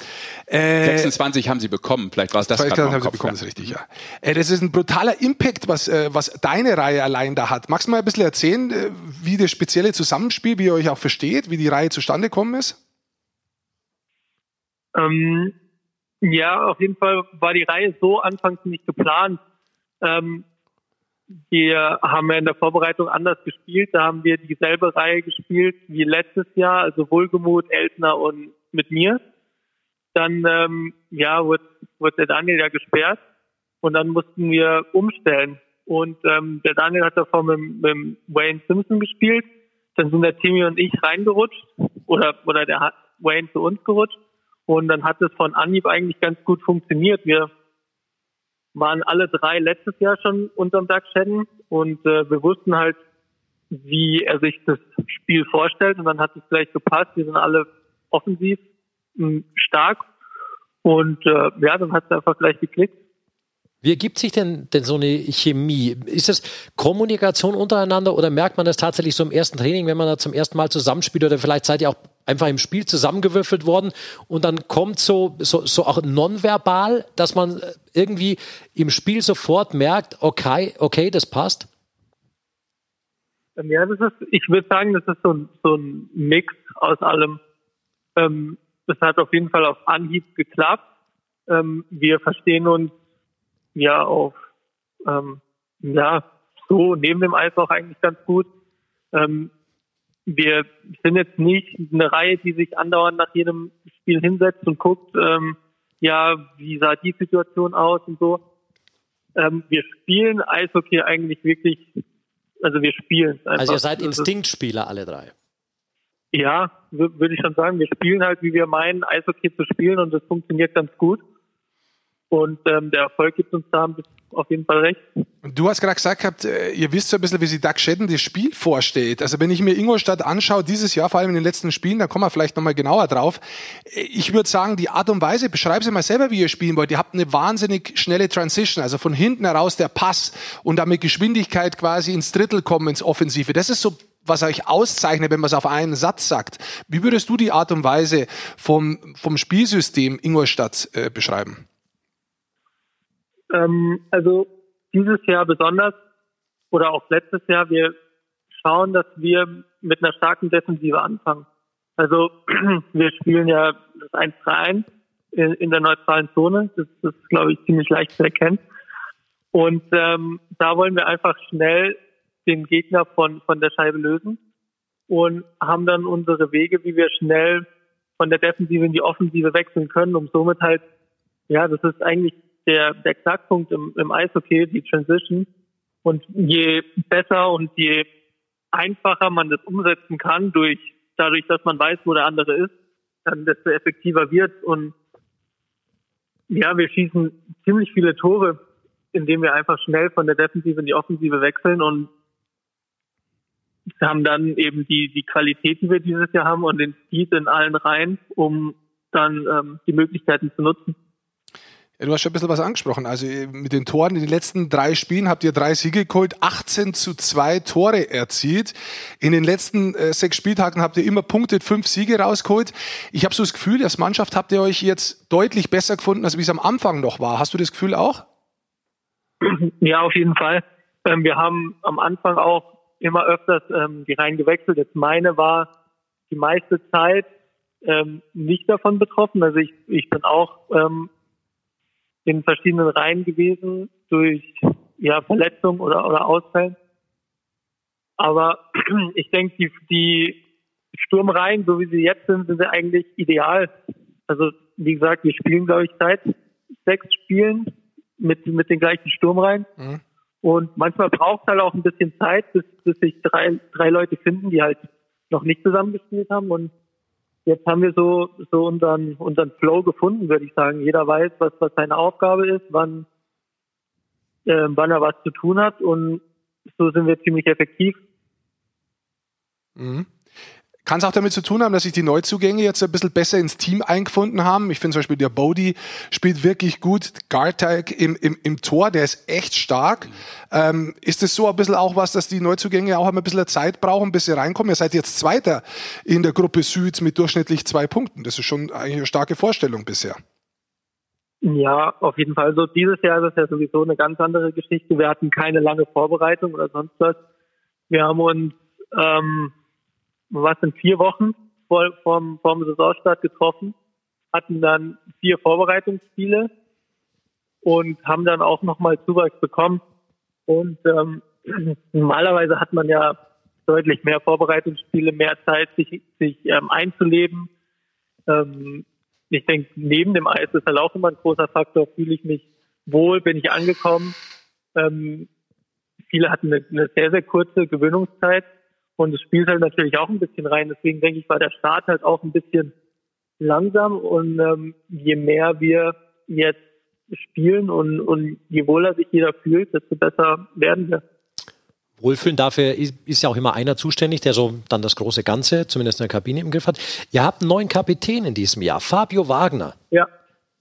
Äh, 26 haben sie bekommen. Vielleicht war es das gerade haben sie bekommen, ist richtig, ja. Äh, das ist ein brutaler Impact, was, äh, was deine Reihe allein da hat. Magst du mal ein bisschen erzählen, äh, wie das spezielle Zusammenspiel, wie ihr euch auch versteht, wie die Reihe zustande gekommen ist? Ähm, ja, auf jeden Fall war die Reihe so anfangs nicht geplant. Ähm, wir haben ja in der Vorbereitung anders gespielt. Da haben wir dieselbe Reihe gespielt wie letztes Jahr, also Wohlgemut, Eltner und mit mir. Dann ähm, ja, wurde, wurde der Daniel ja gesperrt und dann mussten wir umstellen. Und ähm, der Daniel hat davor mit, mit Wayne Simpson gespielt. Dann sind der Timmy und ich reingerutscht oder oder der hat Wayne zu uns gerutscht. Und dann hat es von Anhieb eigentlich ganz gut funktioniert. Wir waren alle drei letztes Jahr schon unterm Shedden und äh, wir wussten halt, wie er sich das Spiel vorstellt und dann hat es gleich gepasst. Wir sind alle offensiv hm, stark und äh, ja, dann hat es einfach gleich geklickt. Wie ergibt sich denn, denn so eine Chemie? Ist es Kommunikation untereinander oder merkt man das tatsächlich so im ersten Training, wenn man da zum ersten Mal zusammenspielt oder vielleicht seid ihr auch einfach im Spiel zusammengewürfelt worden und dann kommt so, so, so auch nonverbal, dass man irgendwie im Spiel sofort merkt, okay, okay, das passt? Ja, das ist, ich würde sagen, das ist so ein, so ein Mix aus allem. Ähm, das hat auf jeden Fall auf Anhieb geklappt. Ähm, wir verstehen uns ja auf ähm, ja so neben dem Eis auch eigentlich ganz gut. Ähm, wir sind jetzt nicht eine Reihe, die sich andauernd nach jedem Spiel hinsetzt und guckt, ähm, ja, wie sah die Situation aus und so. Ähm, wir spielen Eishockey eigentlich wirklich, also wir spielen. Einfach. Also ihr seid Instinktspieler alle drei. Ja, würde ich schon sagen. Wir spielen halt, wie wir meinen, Eishockey zu spielen und das funktioniert ganz gut. Und ähm, der Erfolg gibt uns da auf jeden Fall recht. Du hast gerade gesagt gehabt, äh, ihr wisst so ein bisschen, wie sich Doug Shedden das Spiel vorstellt. Also wenn ich mir Ingolstadt anschaue, dieses Jahr, vor allem in den letzten Spielen, da kommen wir vielleicht nochmal genauer drauf. Äh, ich würde sagen, die Art und Weise, beschreib sie mal selber, wie ihr spielen wollt. Ihr habt eine wahnsinnig schnelle Transition, also von hinten heraus der Pass und dann mit Geschwindigkeit quasi ins Drittel kommen, ins Offensive. Das ist so was euch auszeichnet, wenn man es auf einen Satz sagt. Wie würdest du die Art und Weise vom, vom Spielsystem Ingolstadt äh, beschreiben? Ähm, also dieses Jahr besonders oder auch letztes Jahr, wir schauen, dass wir mit einer starken Defensive anfangen. Also wir spielen ja das 1-3-1 in, in, der neutralen Zone. Das, das ist, glaube ich, ziemlich leicht zu erkennen. Und ähm, da wollen wir einfach schnell den Gegner von, von der Scheibe lösen und haben dann unsere Wege, wie wir schnell von der Defensive in die Offensive wechseln können, um somit halt, ja, das ist eigentlich der, der Knackpunkt im, im Eishockey, die Transition. Und je besser und je einfacher man das umsetzen kann, durch, dadurch, dass man weiß, wo der andere ist, dann desto effektiver wird. Und ja, wir schießen ziemlich viele Tore, indem wir einfach schnell von der Defensive in die Offensive wechseln und haben dann eben die, die Qualität, die wir dieses Jahr haben und den Speed in allen Reihen, um dann ähm, die Möglichkeiten zu nutzen. Du hast schon ein bisschen was angesprochen. Also äh, mit den Toren in den letzten drei Spielen habt ihr drei Siege geholt, 18 zu zwei Tore erzielt. In den letzten äh, sechs Spieltagen habt ihr immer punktet, fünf Siege rausgeholt. Ich habe so das Gefühl, als Mannschaft habt ihr euch jetzt deutlich besser gefunden, als wie es am Anfang noch war. Hast du das Gefühl auch? Ja, auf jeden Fall. Ähm, wir haben am Anfang auch immer öfters ähm, die Reihen gewechselt. Jetzt meine war die meiste Zeit ähm, nicht davon betroffen. Also ich, ich bin auch ähm, in verschiedenen Reihen gewesen durch ja, Verletzung oder, oder Ausfällen. Aber ich denke, die, die Sturmreihen, so wie sie jetzt sind, sind sie eigentlich ideal. Also wie gesagt, wir spielen, glaube ich, seit sechs Spielen mit, mit den gleichen Sturm rein. Mhm. Und manchmal braucht es halt auch ein bisschen Zeit, bis, bis sich drei, drei Leute finden, die halt noch nicht zusammengespielt haben. Und jetzt haben wir so, so unseren, unseren Flow gefunden, würde ich sagen. Jeder weiß, was, was seine Aufgabe ist, wann, äh, wann er was zu tun hat. Und so sind wir ziemlich effektiv. Mhm. Kann es auch damit zu tun haben, dass sich die Neuzugänge jetzt ein bisschen besser ins Team eingefunden haben? Ich finde zum Beispiel, der Bodie spielt wirklich gut. Gartag im, im, im Tor, der ist echt stark. Ähm, ist es so ein bisschen auch was, dass die Neuzugänge auch ein bisschen Zeit brauchen, bis sie reinkommen? Ihr seid jetzt Zweiter in der Gruppe Süd mit durchschnittlich zwei Punkten. Das ist schon eigentlich eine starke Vorstellung bisher. Ja, auf jeden Fall. Also dieses Jahr ist es ja sowieso eine ganz andere Geschichte. Wir hatten keine lange Vorbereitung oder sonst was. Wir haben uns ähm, was in vier Wochen vor, vom, vom Saisonstart getroffen, hatten dann vier Vorbereitungsspiele und haben dann auch nochmal Zuwachs bekommen. Und ähm, normalerweise hat man ja deutlich mehr Vorbereitungsspiele, mehr Zeit, sich, sich ähm, einzuleben. Ähm, ich denke, neben dem Eis ist halt auch immer ein großer Faktor. Fühle ich mich wohl, bin ich angekommen. Ähm, viele hatten eine, eine sehr, sehr kurze Gewöhnungszeit und es spielt halt natürlich auch ein bisschen rein. Deswegen denke ich, war der Start halt auch ein bisschen langsam. Und ähm, je mehr wir jetzt spielen und, und je wohler sich jeder fühlt, desto besser werden wir. Wohlfühlen dafür ist ja auch immer einer zuständig, der so dann das große Ganze, zumindest in der Kabine im Griff hat. Ihr habt einen neuen Kapitän in diesem Jahr, Fabio Wagner. Ja.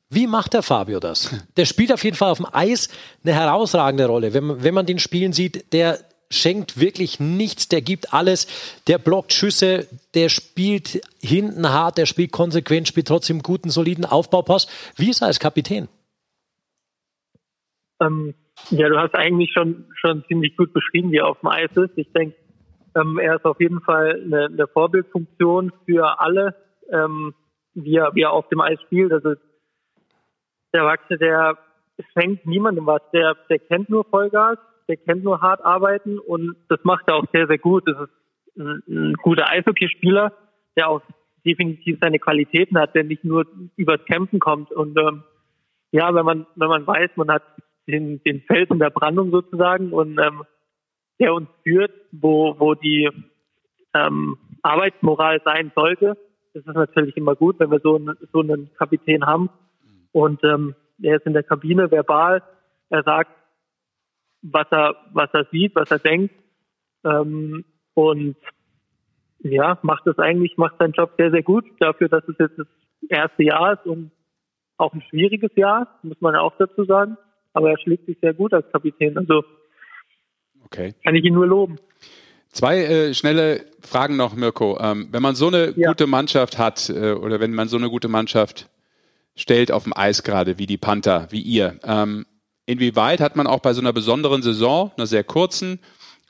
Wie macht der Fabio das? Der spielt auf jeden Fall auf dem Eis eine herausragende Rolle. Wenn man, wenn man den spielen sieht, der schenkt wirklich nichts, der gibt alles, der blockt Schüsse, der spielt hinten hart, der spielt konsequent, spielt trotzdem guten, soliden Aufbaupass. Wie ist er als Kapitän? Ähm, ja, du hast eigentlich schon, schon ziemlich gut beschrieben, wie er auf dem Eis ist. Ich denke, ähm, er ist auf jeden Fall eine, eine Vorbildfunktion für alle, ähm, wie, er, wie er auf dem Eis spielt. Also der Wachse, der schenkt niemandem was, der, der kennt nur Vollgas der kennt nur hart arbeiten und das macht er auch sehr, sehr gut. Das ist ein, ein guter Eishockeyspieler, der auch definitiv seine Qualitäten hat, der nicht nur übers Kämpfen kommt. Und ähm, ja, wenn man, wenn man weiß, man hat den, den Felsen der Brandung sozusagen und ähm, der uns führt, wo, wo die ähm, Arbeitsmoral sein sollte, das ist natürlich immer gut, wenn wir so, einen, so einen Kapitän haben. Und ähm, er ist in der Kabine verbal, er sagt, was er, was er sieht, was er denkt. Ähm, und ja, macht es eigentlich, macht seinen Job sehr, sehr gut dafür, dass es jetzt das erste Jahr ist und auch ein schwieriges Jahr, muss man ja auch dazu sagen. Aber er schlägt sich sehr gut als Kapitän. Also okay. kann ich ihn nur loben. Zwei äh, schnelle Fragen noch, Mirko. Ähm, wenn man so eine ja. gute Mannschaft hat äh, oder wenn man so eine gute Mannschaft stellt auf dem Eis gerade, wie die Panther, wie ihr, ähm, inwieweit hat man auch bei so einer besonderen Saison, einer sehr kurzen,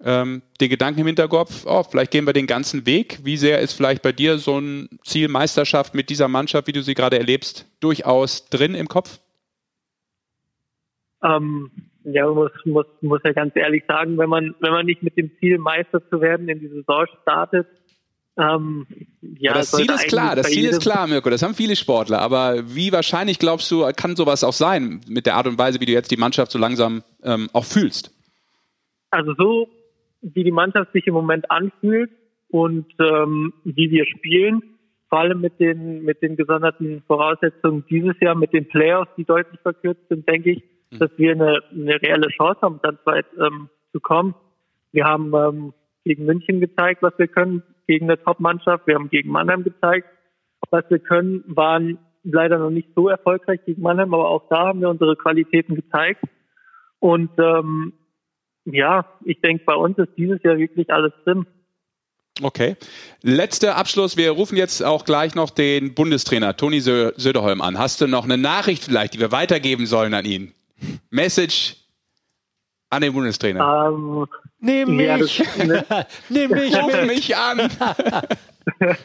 ähm, den Gedanken im Hinterkopf, oh, vielleicht gehen wir den ganzen Weg. Wie sehr ist vielleicht bei dir so ein Ziel Meisterschaft mit dieser Mannschaft, wie du sie gerade erlebst, durchaus drin im Kopf? Ähm, ja, muss, muss, muss ja ganz ehrlich sagen, wenn man, wenn man nicht mit dem Ziel Meister zu werden in die Saison startet, ähm, ja, das Ziel ist klar, das Ziel ist klar, Mirko, das haben viele Sportler. Aber wie wahrscheinlich glaubst du, kann sowas auch sein, mit der Art und Weise, wie du jetzt die Mannschaft so langsam ähm, auch fühlst? Also so, wie die Mannschaft sich im Moment anfühlt und ähm, wie wir spielen, vor allem mit den, mit den gesonderten Voraussetzungen dieses Jahr, mit den Playoffs, die deutlich verkürzt sind, denke ich, mhm. dass wir eine, eine reelle Chance haben, ganz weit ähm, zu kommen. Wir haben ähm, gegen München gezeigt, was wir können gegen eine Top-Mannschaft. Wir haben gegen Mannheim gezeigt, was wir können, waren leider noch nicht so erfolgreich gegen Mannheim, aber auch da haben wir unsere Qualitäten gezeigt. Und ähm, ja, ich denke, bei uns ist dieses Jahr wirklich alles drin. Okay. Letzter Abschluss. Wir rufen jetzt auch gleich noch den Bundestrainer Toni Söderholm an. Hast du noch eine Nachricht vielleicht, die wir weitergeben sollen an ihn? Message an den Bundestrainer. Ähm, Nimm mich! Ja, das, ne? Nimm mich, ruf mich an!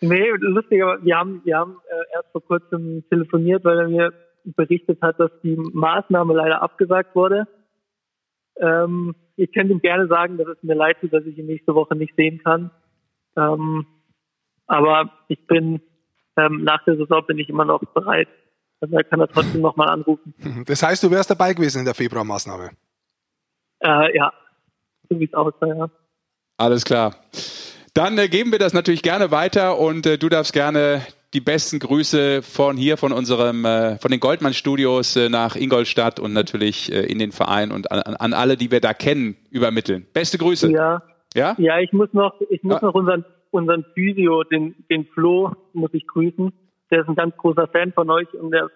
nee, lustiger, wir haben, wir haben äh, erst vor kurzem telefoniert, weil er mir berichtet hat, dass die Maßnahme leider abgesagt wurde. Ähm, ich könnte ihm gerne sagen, dass es mir leid tut, dass ich ihn nächste Woche nicht sehen kann. Ähm, aber ich bin, ähm, nach der Saison bin ich immer noch bereit, Also er kann er trotzdem nochmal anrufen. Das heißt, du wärst dabei gewesen in der Februarmaßnahme. Äh, ja, so wie es aussah, ja. Alles klar. Dann äh, geben wir das natürlich gerne weiter und äh, du darfst gerne die besten Grüße von hier, von unserem, äh, von den Goldmann Studios äh, nach Ingolstadt und natürlich äh, in den Verein und an, an, alle, die wir da kennen, übermitteln. Beste Grüße. Ja. Ja? Ja, ich muss noch, ich muss Ja. noch unseren, unseren Physio, den, den Flo, muss ich grüßen. Der ist ein ganz großer Fan von euch und der,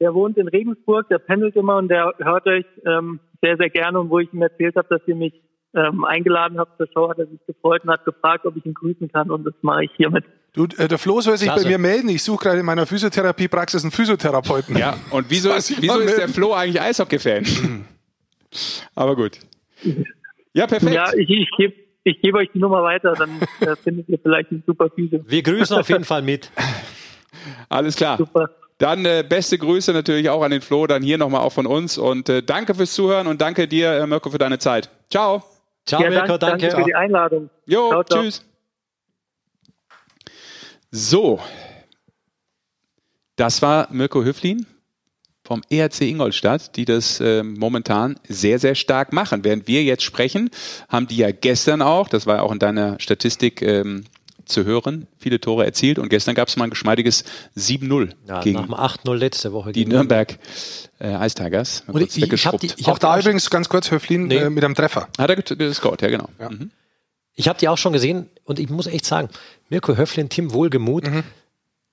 der wohnt in Regensburg, der pendelt immer und der hört euch ähm, sehr, sehr gerne. Und wo ich ihm erzählt habe, dass ihr mich ähm, eingeladen habt zur Show, hat er sich gefreut und hat gefragt, ob ich ihn grüßen kann und das mache ich hiermit. Du, äh, der Flo soll sich Klasse. bei mir melden. Ich suche gerade in meiner Physiotherapiepraxis einen Physiotherapeuten. Ja, und wieso ist, wieso ist der. Flo eigentlich Eishockey-Fan? Aber gut. Ja, perfekt. Ja, ich, ich gebe ich geb euch die Nummer weiter, dann äh, findet ihr vielleicht einen super Physio. Wir grüßen auf jeden Fall mit. Alles klar. Super. Dann äh, beste Grüße natürlich auch an den Flo, dann hier nochmal auch von uns und äh, danke fürs Zuhören und danke dir, äh, Mirko, für deine Zeit. Ciao. Ciao, ja, Mirko, danke, danke. für die Einladung. Jo, Ciao, ciao. tschüss. So, das war Mirko Höflin vom ERC Ingolstadt, die das äh, momentan sehr, sehr stark machen. Während wir jetzt sprechen, haben die ja gestern auch, das war ja auch in deiner Statistik ähm, zu hören, viele Tore erzielt und gestern gab es mal ein geschmeidiges 7-0 Ja, nach gegen dem 8-0 letzte Woche. die gegen Nürnberg äh, Ice Tigers. Und ich- ich hab die- ich Auch hab da übrigens ganz kurz Höflin Nee. äh, mit einem Treffer. Hat er gescored, ja genau. Mhm. Ich habe die auch schon gesehen und ich muss echt sagen, Mirko Höflin, Tim Wohlgemuth,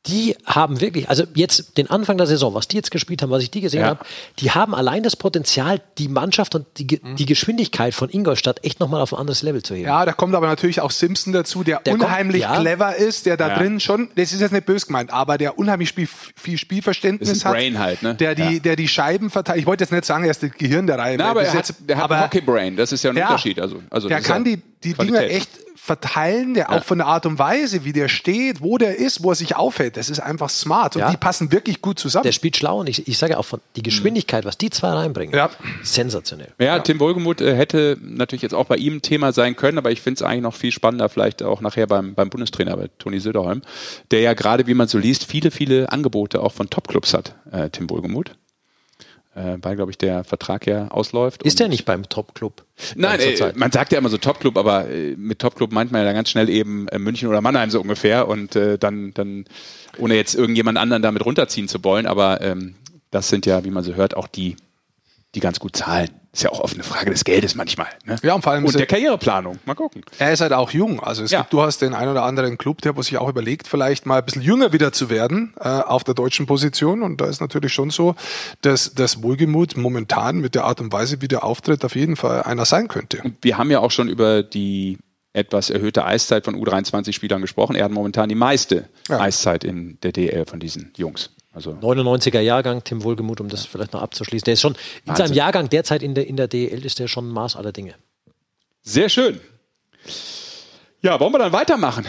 die haben wirklich, also jetzt den Anfang der Saison, was die jetzt gespielt haben, was ich die gesehen Ja. habe, die haben allein das Potenzial, die Mannschaft und die, Ge- die Geschwindigkeit von Ingolstadt echt nochmal auf ein anderes Level zu heben. Ja, da kommt aber natürlich auch Simpson dazu, der, Der kommt- unheimlich ja. clever ist, der da Ja. drin schon, das ist jetzt nicht böse gemeint, aber der unheimlich Spiel, viel Spielverständnis Ist ein hat. Brain halt, ne? Der die, Ja. der die Scheiben verteilt. Ich wollte jetzt nicht sagen, er ist das Gehirn der Reihe. Na, aber das er ist hat, der hat aber ein Hockey-Brain, das ist ja ein Ja. Unterschied. Also, also der kann ja die, die Qualität. Dinger echt verteilen, der auch von der Art und Weise, wie der steht, wo der ist, wo er sich aufhält, das ist einfach smart und Ja. die passen wirklich gut zusammen. Der spielt schlau und ich, ich sage auch von die Geschwindigkeit, was die zwei reinbringen, Ja. sensationell. Ja, Tim Wohlgemuth äh, hätte natürlich jetzt auch bei ihm ein Thema sein können, aber ich finde es eigentlich noch viel spannender, vielleicht auch nachher beim, beim Bundestrainer, bei Toni Söderholm, der ja gerade, wie man so liest, viele, viele Angebote auch von Topclubs hat, äh, Tim Wohlgemuth. Äh, weil, glaube ich, der Vertrag ja ausläuft. Ist der nicht beim Top-Club? Nein, äh, Zeit? man sagt ja immer so Topclub, aber äh, mit Topclub meint man ja dann ganz schnell eben äh, München oder Mannheim so ungefähr und äh, dann, dann, ohne jetzt irgendjemand anderen damit runterziehen zu wollen, aber ähm, das sind ja, wie man so hört, auch die, die ganz gut zahlen. Ist ja auch oft eine Frage des Geldes manchmal. Ne? Ja, und vor allem und der er- Karriereplanung. Mal gucken. Er ist halt auch jung. Also es Ja. gibt, du hast den ein oder anderen Club, der sich auch überlegt, vielleicht mal ein bisschen jünger wieder zu werden äh, auf der deutschen Position. Und da ist natürlich schon so, dass das Wohlgemut momentan mit der Art und Weise, wie der auftritt, auf jeden Fall einer sein könnte. Und wir haben ja auch schon über die etwas erhöhte Eiszeit von U23-Spielern gesprochen. Er hat momentan die meiste Ja. Eiszeit in der DL von diesen Jungs. Also 99er Jahrgang, Tim Wohlgemuth, um das vielleicht noch abzuschließen. Der ist schon in Wahnsinn. seinem Jahrgang derzeit in der, in der DEL ist der schon Maß aller Dinge. sehr schön. Ja, wollen wir dann weitermachen?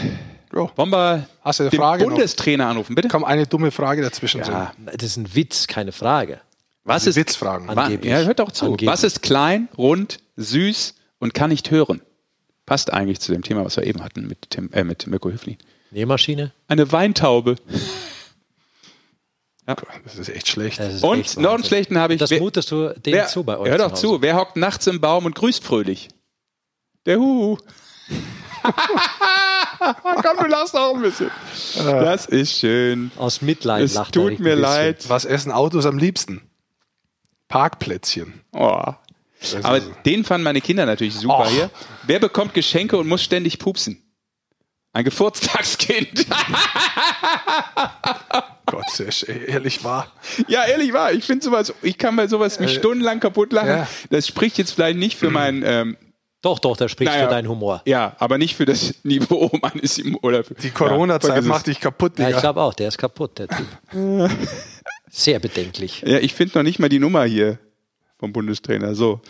Ja. Wollen wir Hast du eine den Frage noch? Bundestrainer anrufen, bitte? Komm, eine dumme Frage dazwischen. Ja. Das ist ein Witz, keine Frage. Was ist Witzfragen. Angeblich. Ja, hört doch zu. Angeblich. Was ist klein, rund, süß und kann nicht hören? Passt eigentlich zu dem Thema, was wir eben hatten mit, Tim, äh, mit Mirko Höflin. Nähmaschine? Eine Weintaube. Das ist echt schlecht. Ist Und echt noch einen schlechten habe ich. Das wer, mutest du denen wer, zu bei euch Hör doch zu. Wer hockt nachts im Baum und grüßt fröhlich? Der Huhu. Komm, du lachst auch ein bisschen. Das ist schön. Aus Mitleid Es lacht er tut mir leid. Was essen Autos am liebsten? Parkplätzchen. Oh. Aber den fanden meine Kinder natürlich super Och. hier. Wer bekommt Geschenke und muss ständig pupsen? Ein Geburtstagskind. Gott, das ehrlich wahr. ja, ehrlich wahr. Ich finde sowas, ich kann bei sowas mich stundenlang kaputt lachen. ja. Das spricht jetzt vielleicht nicht für mein, ähm, Doch, doch, der spricht Naja. für deinen Humor. ja, aber nicht für das Niveau meines Im- oder für, Die Corona-Zeit ja, macht dich kaputt, Ja, Digga. ich glaube auch, der ist kaputt, der Typ. Sehr bedenklich. Ja, ich finde noch nicht mal die Nummer hier vom Bundestrainer. So,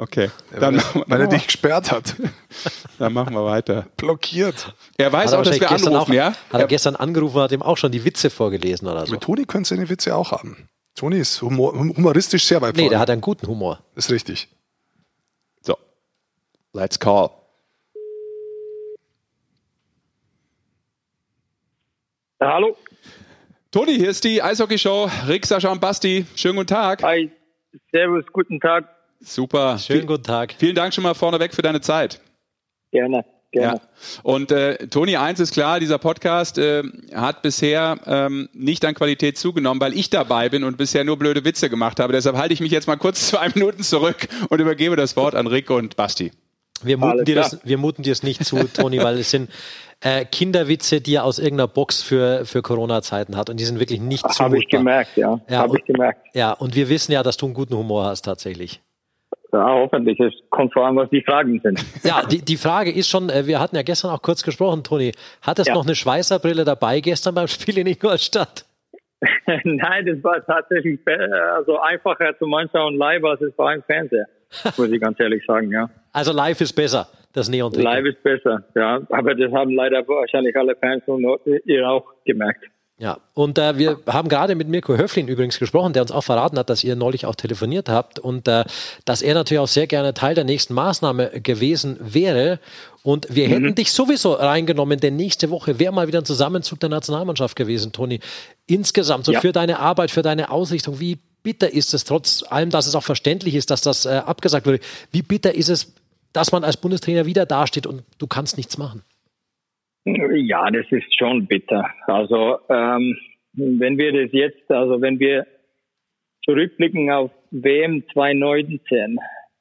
okay. Dann, weil, machen, weil er dich gesperrt hat. dann machen wir weiter. Blockiert. Er weiß er auch, dass wir anrufen, auch, ja? Hat er gestern angerufen und hat ihm auch schon die Witze vorgelesen oder so. Mit Toni könntest du eine Witze auch haben. Toni ist humor, humoristisch sehr weit Nee, vorne. der hat einen guten Humor. Das ist richtig. So, let's call. Ja, hallo. Toni, hier ist die Eishockey-Show. Rick, Sascha und Basti. Schönen guten Tag. Hi, Servus, guten Tag. Super. Schönen guten Tag. Vielen Dank schon mal vorneweg für deine Zeit. Gerne. Gerne. Ja. Und äh, Toni, eins ist klar, dieser Podcast äh, hat bisher ähm, nicht an Qualität zugenommen, weil ich dabei bin und bisher nur blöde Witze gemacht habe. Deshalb halte ich mich jetzt mal kurz zwei Minuten zurück und übergebe das Wort an Rick und Basti. Wir muten, dir das, wir muten dir das nicht zu, Toni, weil es sind äh, Kinderwitze, die er aus irgendeiner Box für, für Corona-Zeiten hat. Und die sind wirklich nicht zu. Habe ich gemerkt, ja. ja Habe ich gemerkt. Ja, und wir wissen ja, dass du einen guten Humor hast tatsächlich. Ja, hoffentlich. Es kommt vor allem, was die Fragen sind. Ja, die, die Frage ist schon, äh, wir hatten ja gestern auch kurz gesprochen, Toni. Hattest ja. noch eine Schweißerbrille dabei gestern beim Spiel in Ingolstadt? Nein, das war tatsächlich also einfacher zum Anschauen live, als es war im Fernseher. Muss ich ganz ehrlich sagen, ja. Also live ist besser, das neon -Trikot. Live ist besser, ja. Aber das haben leider wahrscheinlich alle Fans und ihr auch gemerkt. Ja, und äh, wir haben gerade mit Mirko Höflin übrigens gesprochen, der uns auch verraten hat, dass ihr neulich auch telefoniert habt und äh, dass er natürlich auch sehr gerne Teil der nächsten Maßnahme gewesen wäre. Und wir mhm. hätten dich sowieso reingenommen, denn nächste Woche wäre mal wieder ein Zusammenzug der Nationalmannschaft gewesen, Toni. Insgesamt, so ja. für deine Arbeit, für deine Ausrichtung, wie bitter ist es, trotz allem, dass es auch verständlich ist, dass das äh, abgesagt wurde, wie bitter ist es, dass man als Bundestrainer wieder dasteht und du kannst nichts machen? Ja, das ist schon bitter. Also ähm, wenn wir das jetzt, also wenn wir zurückblicken auf WM 2019,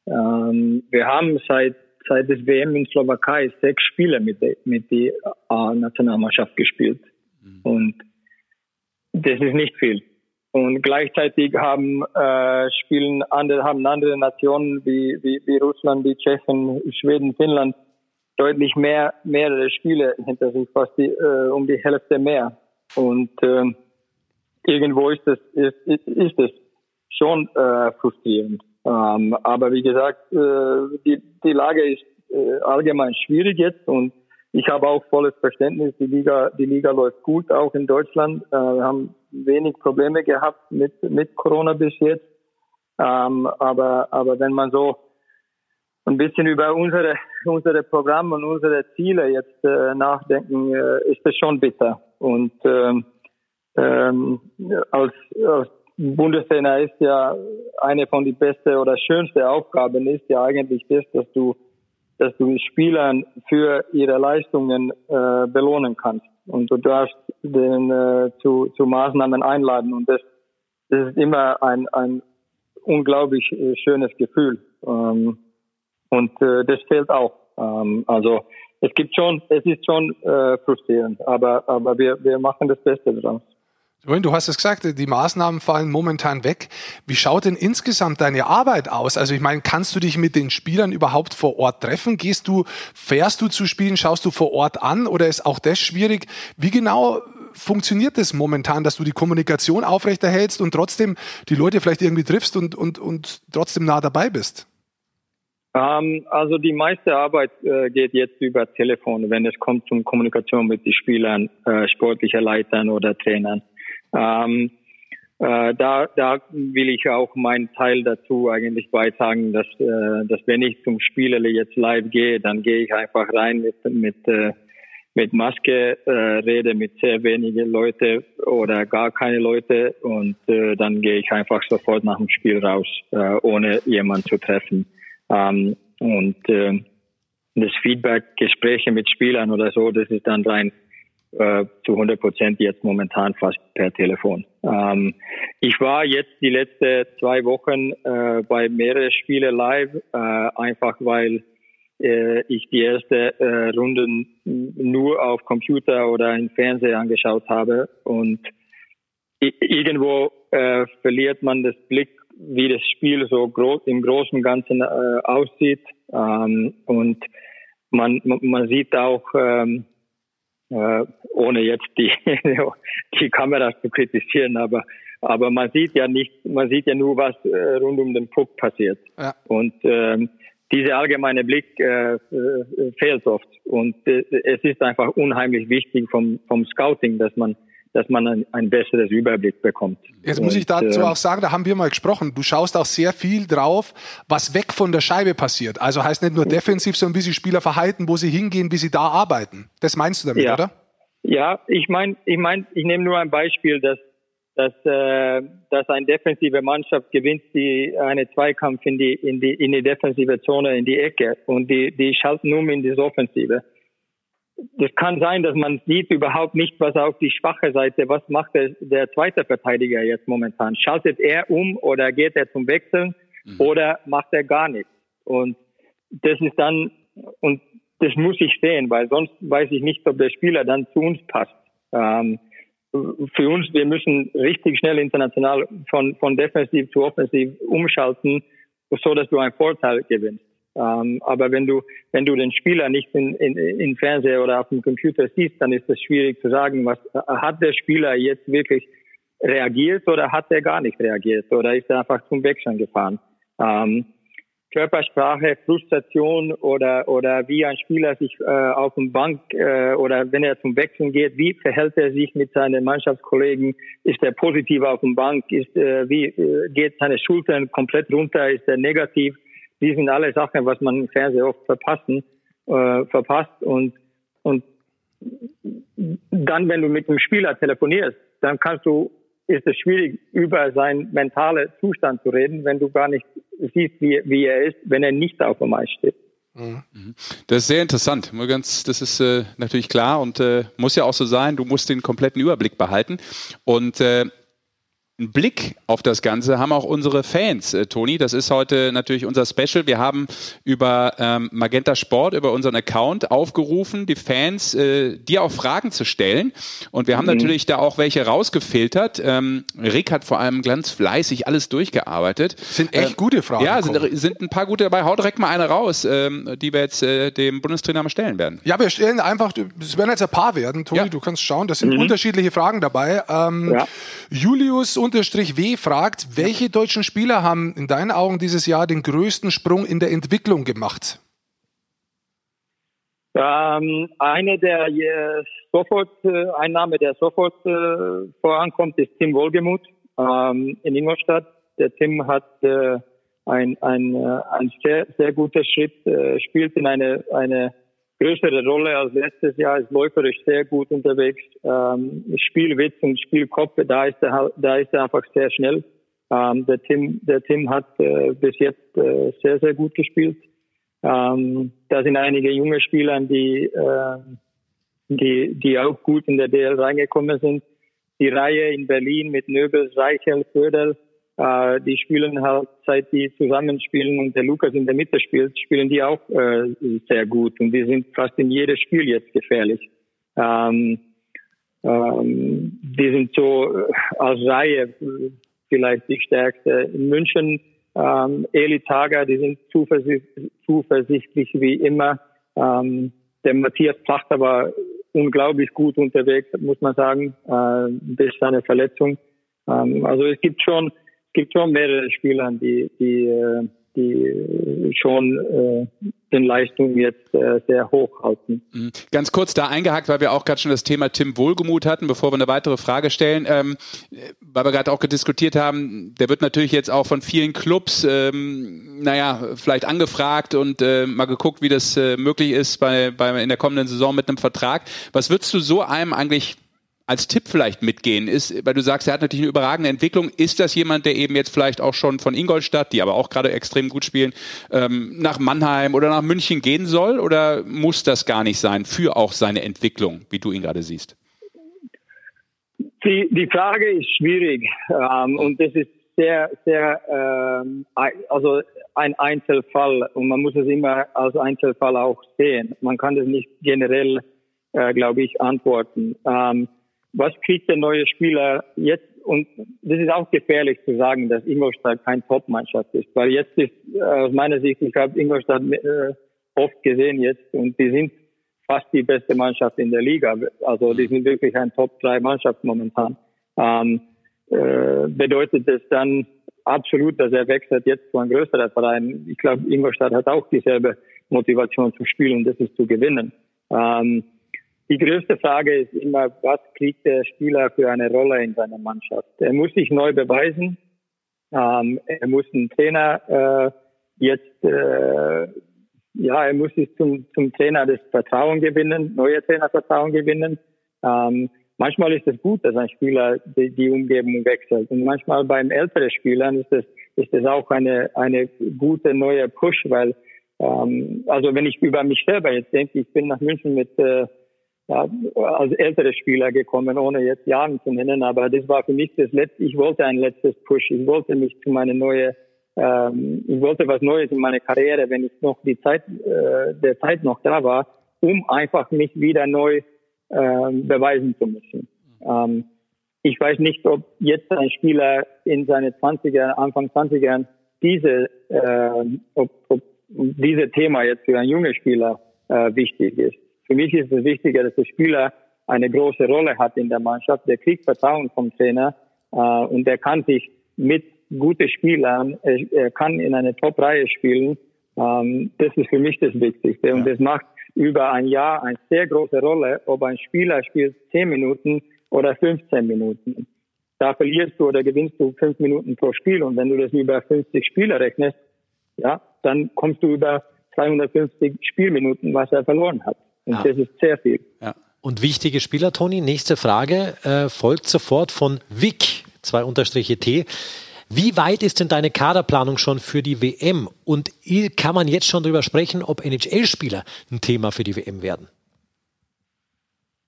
ähm, wir haben seit seit des WM in Slowakei sechs Spiele mit der mit der A-Nationalmannschaft gespielt mhm. und das ist nicht viel. Und gleichzeitig haben äh, spielen andere haben andere Nationen wie, wie wie Russland, wie Tschechien, Schweden, Finnland deutlich mehr mehrere Spiele hinter sich, fast die, äh, um die Hälfte mehr. Und äh, irgendwo ist es ist, ist, ist es schon äh, frustrierend. Ähm, aber wie gesagt, äh, die, die Lage ist äh, allgemein schwierig jetzt und ich habe auch volles Verständnis. Die Liga, die Liga läuft gut, auch in Deutschland. Äh, wir haben wenig Probleme gehabt mit mit Corona bis jetzt. Ähm, aber aber wenn man so ein bisschen über unsere, unsere Programme und unsere Ziele jetzt äh, nachdenken, äh, ist das schon bitter. Und ähm, ähm, als, als Bundestrainer ist ja eine von die beste oder schönste Aufgaben ist ja eigentlich das, dass du, dass du Spielern für ihre Leistungen äh, belohnen kannst. Und du darfst den äh, zu, zu Maßnahmen einladen. Und das, das ist immer ein, ein unglaublich äh, schönes Gefühl. Ähm, und äh, das fehlt auch. Ähm, also es gibt schon, es ist schon äh, frustrierend, aber, aber wir, wir machen das Beste daraus. Du hast es gesagt, die Maßnahmen fallen momentan weg. Wie schaut denn insgesamt deine Arbeit aus? Also ich meine, kannst du dich mit den Spielern überhaupt vor Ort treffen? Gehst du, fährst du zu Spielen, schaust du vor Ort an oder ist auch das schwierig? Wie genau funktioniert das momentan, dass du die Kommunikation aufrechterhältst und trotzdem die Leute vielleicht irgendwie triffst und, und, und trotzdem nah dabei bist? Ähm, also die meiste Arbeit äh, geht jetzt über Telefon, wenn es kommt zum Kommunikation mit den Spielern, äh, sportlicher Leitern oder Trainern. Ähm, äh, da, da will ich auch meinen Teil dazu eigentlich beitragen, dass, äh, dass wenn ich zum Spieler jetzt live gehe, dann gehe ich einfach rein mit, mit, äh, mit Maske, äh, rede mit sehr wenigen Leute oder gar keine Leute und äh, dann gehe ich einfach sofort nach dem Spiel raus, äh, ohne jemanden zu treffen. Ähm, und äh, das Feedback, Gespräche mit Spielern oder so, das ist dann rein äh, zu 100 Prozent jetzt momentan fast per Telefon. Ähm, ich war jetzt die letzten zwei Wochen äh, bei mehreren Spielen live, äh, einfach weil äh, ich die erste äh, Runden nur auf Computer oder im Fernseher angeschaut habe und irgendwo äh, verliert man das Blick wie das Spiel so groß, im Großen und Ganzen äh, aussieht. Ähm, und man, man sieht auch, ähm, äh, ohne jetzt die, die Kameras zu kritisieren, aber, aber man sieht ja nicht, man sieht ja nur, was äh, rund um den Puck passiert. Ja. Und ähm, dieser allgemeine Blick äh, äh, fehlt oft. Und äh, es ist einfach unheimlich wichtig vom, vom Scouting, dass man dass man ein, ein besseres Überblick bekommt. Jetzt muss ich dazu äh, auch sagen, da haben wir mal gesprochen, du schaust auch sehr viel drauf, was weg von der Scheibe passiert. Also heißt nicht nur defensiv, sondern wie sich Spieler verhalten, wo sie hingehen, wie sie da arbeiten. Das meinst du damit, ja. oder? Ja, ich meine, ich meine, ich nehme nur ein Beispiel, dass dass, äh, dass eine defensive Mannschaft gewinnt die eine Zweikampf in die in die in die defensive Zone in die Ecke und die die schalten um in die Offensive. Das kann sein, dass man sieht überhaupt nicht, was auf die schwache Seite, was macht der, der zweite Verteidiger jetzt momentan? Schaltet er um oder geht er zum Wechseln mhm. oder macht er gar nichts? Und das ist dann und das muss ich sehen, weil sonst weiß ich nicht, ob der Spieler dann zu uns passt. Ähm, für uns, wir müssen richtig schnell international von, von defensiv zu offensiv umschalten, so dass du einen Vorteil gewinnst. Ähm, aber wenn du, wenn du den Spieler nicht in, in, in Fernseher oder auf dem Computer siehst, dann ist es schwierig zu sagen, was hat der Spieler jetzt wirklich reagiert oder hat er gar nicht reagiert oder ist er einfach zum Wechseln gefahren. Ähm, Körpersprache, Frustration oder oder wie ein Spieler sich äh, auf dem Bank äh, oder wenn er zum Wechseln geht, wie verhält er sich mit seinen Mannschaftskollegen? Ist er positiv auf dem Bank? Ist äh, wie äh, geht seine Schultern komplett runter? Ist er negativ? Die sind alle Sachen, was man im Fernsehen oft verpassen äh, verpasst und und dann, wenn du mit dem Spieler telefonierst, dann kannst du ist es schwierig, über seinen mentalen Zustand zu reden, wenn du gar nicht siehst, wie, wie er ist, wenn er nicht auf dem Eis steht. Mhm. Das ist sehr interessant. das ist äh, natürlich klar und äh, muss ja auch so sein. Du musst den kompletten Überblick behalten. Und äh, einen Blick auf das Ganze haben auch unsere Fans, äh, Toni. Das ist heute natürlich unser Special. Wir haben über ähm, Magenta Sport, über unseren Account aufgerufen, die Fans, äh, dir auch Fragen zu stellen. Und wir haben mhm. natürlich da auch welche rausgefiltert. Ähm, Rick hat vor allem ganz fleißig alles durchgearbeitet. Sind echt ähm, gute Fragen. Ja, sind, sind, ein paar gute dabei. Hau direkt mal eine raus, ähm, die wir jetzt äh, dem Bundestrainer mal stellen werden. Ja, wir stellen einfach, es werden jetzt ein paar werden, Toni, ja. du kannst schauen, das sind mhm. unterschiedliche Fragen dabei. Ähm, ja. Julius und W fragt, welche deutschen Spieler haben in deinen Augen dieses Jahr den größten Sprung in der Entwicklung gemacht? Ähm, eine der äh, sofort, äh, Einnahme, der sofort äh, vorankommt, ist Tim Wohlgemuth ähm, in Ingolstadt. Der Tim hat äh, ein, ein, äh, ein sehr, sehr guter Schritt, äh, spielt in eine, eine größere Rolle als letztes Jahr, ist läuferisch sehr gut unterwegs. Ähm, Spielwitz und Spielkopf, da ist er, da ist er einfach sehr schnell. Ähm, der Tim, der Tim hat äh, bis jetzt äh, sehr, sehr gut gespielt. Ähm, da sind einige junge Spieler, die, äh, die, die auch gut in der DL reingekommen sind. Die Reihe in Berlin mit Nöbel, Reichel, Föderl, äh, die spielen halt, seit die zusammenspielen und der Lukas in der Mitte spielt, spielen die auch äh, sehr gut und die sind fast in jedem Spiel jetzt gefährlich. Ähm, ähm, die sind so äh, als Reihe vielleicht die stärkste. In München, ähm, Eli Tager, die sind zuversicht, zuversichtlich wie immer. Ähm, der Matthias Plachter war unglaublich gut unterwegs, muss man sagen, äh, bis seine Verletzung. Ähm, also es gibt schon gibt schon mehrere Spieler, die, die, äh, die schon äh, den Leistungen jetzt äh, sehr hoch halten. Mhm. Ganz kurz da eingehakt, weil wir auch gerade schon das Thema Tim Wohlgemuth hatten, bevor wir eine weitere Frage stellen, ähm, weil wir gerade auch diskutiert haben, der wird natürlich jetzt auch von vielen Clubs, ähm, naja, vielleicht angefragt und äh, mal geguckt, wie das äh, möglich ist bei, bei in der kommenden Saison mit einem Vertrag. Was würdest du so einem eigentlich als Tipp vielleicht mitgehen ist, weil du sagst, er hat natürlich eine überragende Entwicklung. Ist das jemand, der eben jetzt vielleicht auch schon von Ingolstadt, die aber auch gerade extrem gut spielen, ähm, nach Mannheim oder nach München gehen soll? Oder muss das gar nicht sein für auch seine Entwicklung, wie du ihn gerade siehst? Die, die Frage ist schwierig ähm, und das ist sehr, sehr, ähm, also ein Einzelfall und man muss es immer als Einzelfall auch sehen. Man kann das nicht generell, äh, glaube ich, antworten. Ähm, was kriegt der neue Spieler jetzt? Und das ist auch gefährlich zu sagen, dass Ingolstadt kein Top-Mannschaft ist, weil jetzt ist äh, aus meiner Sicht, ich habe Ingolstadt äh, oft gesehen jetzt und die sind fast die beste Mannschaft in der Liga. Also die sind wirklich ein Top-3-Mannschaft momentan. Ähm, äh, bedeutet das dann absolut, dass er wechselt jetzt zu einem größeren Verein. Ich glaube, Ingolstadt hat auch dieselbe Motivation zu spielen, das ist zu gewinnen. Ähm, die größte Frage ist immer, was kriegt der Spieler für eine Rolle in seiner Mannschaft? Er muss sich neu beweisen. Ähm, er muss einen Trainer äh, jetzt, äh, ja, er muss sich zum, zum Trainer das Vertrauen gewinnen, neue Trainer Vertrauen gewinnen. Ähm, manchmal ist es gut, dass ein Spieler die, die Umgebung wechselt. Und manchmal beim älteren Spielern ist es, ist es auch eine, eine gute neue Push, weil, ähm, also wenn ich über mich selber jetzt denke, ich bin nach München mit, äh, ja, als ältere Spieler gekommen, ohne jetzt Jahren zu nennen, aber das war für mich das letzte, ich wollte ein letztes Push, ich wollte mich zu meiner neue, ähm, ich wollte was Neues in meiner Karriere, wenn ich noch die Zeit, äh, der Zeit noch da war, um einfach mich wieder neu äh, beweisen zu müssen. Ähm, ich weiß nicht, ob jetzt ein Spieler in seine 20er, Anfang 20ern diese, äh, ob, ob diese Thema jetzt für einen jungen Spieler äh, wichtig ist. Für mich ist es wichtiger, dass der Spieler eine große Rolle hat in der Mannschaft. Der kriegt Vertrauen vom Trainer äh, und der kann sich mit guten Spielern, er, er kann in eine Top-Reihe spielen. Ähm, das ist für mich das Wichtigste. Ja. Und das macht über ein Jahr eine sehr große Rolle, ob ein Spieler spielt 10 Minuten oder 15 Minuten. Da verlierst du oder gewinnst du 5 Minuten pro Spiel. Und wenn du das über 50 Spieler rechnest, ja, dann kommst du über 250 Spielminuten, was er verloren hat. Und ja. das ist sehr viel. Ja. Und wichtige Spieler, Toni, nächste Frage äh, folgt sofort von Vic, zwei Unterstriche T. Wie weit ist denn deine Kaderplanung schon für die WM? Und kann man jetzt schon darüber sprechen, ob NHL-Spieler ein Thema für die WM werden?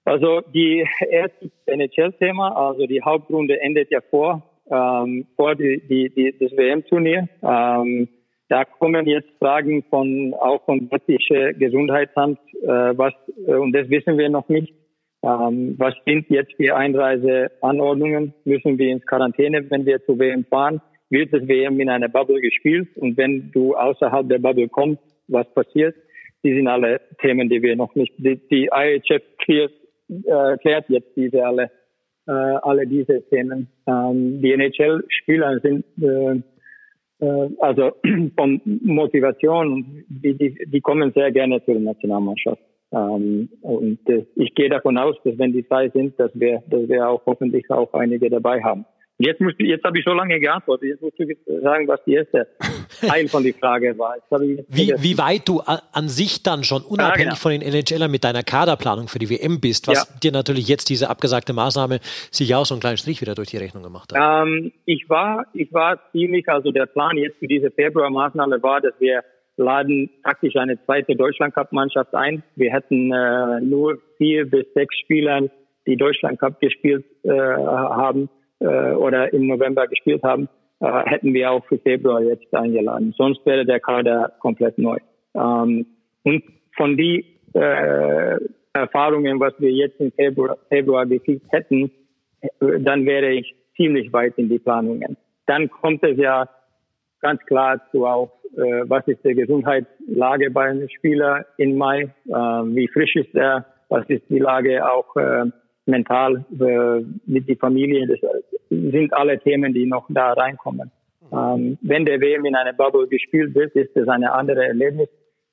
Also die erste NHL-Thema, also die Hauptrunde endet ja vor, ähm, vor die, die, die, das WM-Turnier. Ähm, da kommen jetzt Fragen von auch vom britische Gesundheitsamt, äh, was äh, und das wissen wir noch nicht. Ähm, was sind jetzt die Einreiseanordnungen? Müssen wir ins Quarantäne, wenn wir zu WM fahren? Wird das WM in einer Bubble gespielt? Und wenn du außerhalb der Bubble kommst, was passiert? Die sind alle Themen, die wir noch nicht. Die, die IHF klärt, äh, klärt jetzt diese alle, äh, alle diese Themen. Ähm, die NHL-Spieler sind äh, also von Motivation, die, die, die kommen sehr gerne zur Nationalmannschaft. Ähm, und äh, ich gehe davon aus, dass wenn die zwei sind, dass wir, dass wir auch hoffentlich auch einige dabei haben. Jetzt, musst du, jetzt habe ich so lange geantwortet. Jetzt musst du sagen, was die erste Teil von der Frage war. Wie, wie weit du an sich dann schon unabhängig ah, ja. von den NHLern mit deiner Kaderplanung für die WM bist, was ja. dir natürlich jetzt diese abgesagte Maßnahme sicher auch so einen kleinen Strich wieder durch die Rechnung gemacht hat. Ähm, ich war, ich war ziemlich, also der Plan jetzt für diese Februarmaßnahme war, dass wir laden praktisch eine zweite Deutschland-Cup-Mannschaft ein. Wir hätten äh, nur vier bis sechs Spieler, die Deutschland-Cup gespielt äh, haben äh, oder im November gespielt haben, äh, hätten wir auch für Februar jetzt eingeladen. Sonst wäre der Kader komplett neu. Ähm, und von die äh, Erfahrungen, was wir jetzt im Februar, Februar gekriegt hätten, äh, dann wäre ich ziemlich weit in die Planungen. Dann kommt es ja ganz klar zu auch, äh, was ist die Gesundheitslage beim Spieler in Mai, äh, wie frisch ist er, was ist die Lage auch äh, mental äh, mit der Familie. Das sind alle Themen, die noch da reinkommen. Ähm, wenn der WM in einer Bubble gespielt wird, ist das eine andere Erlebnis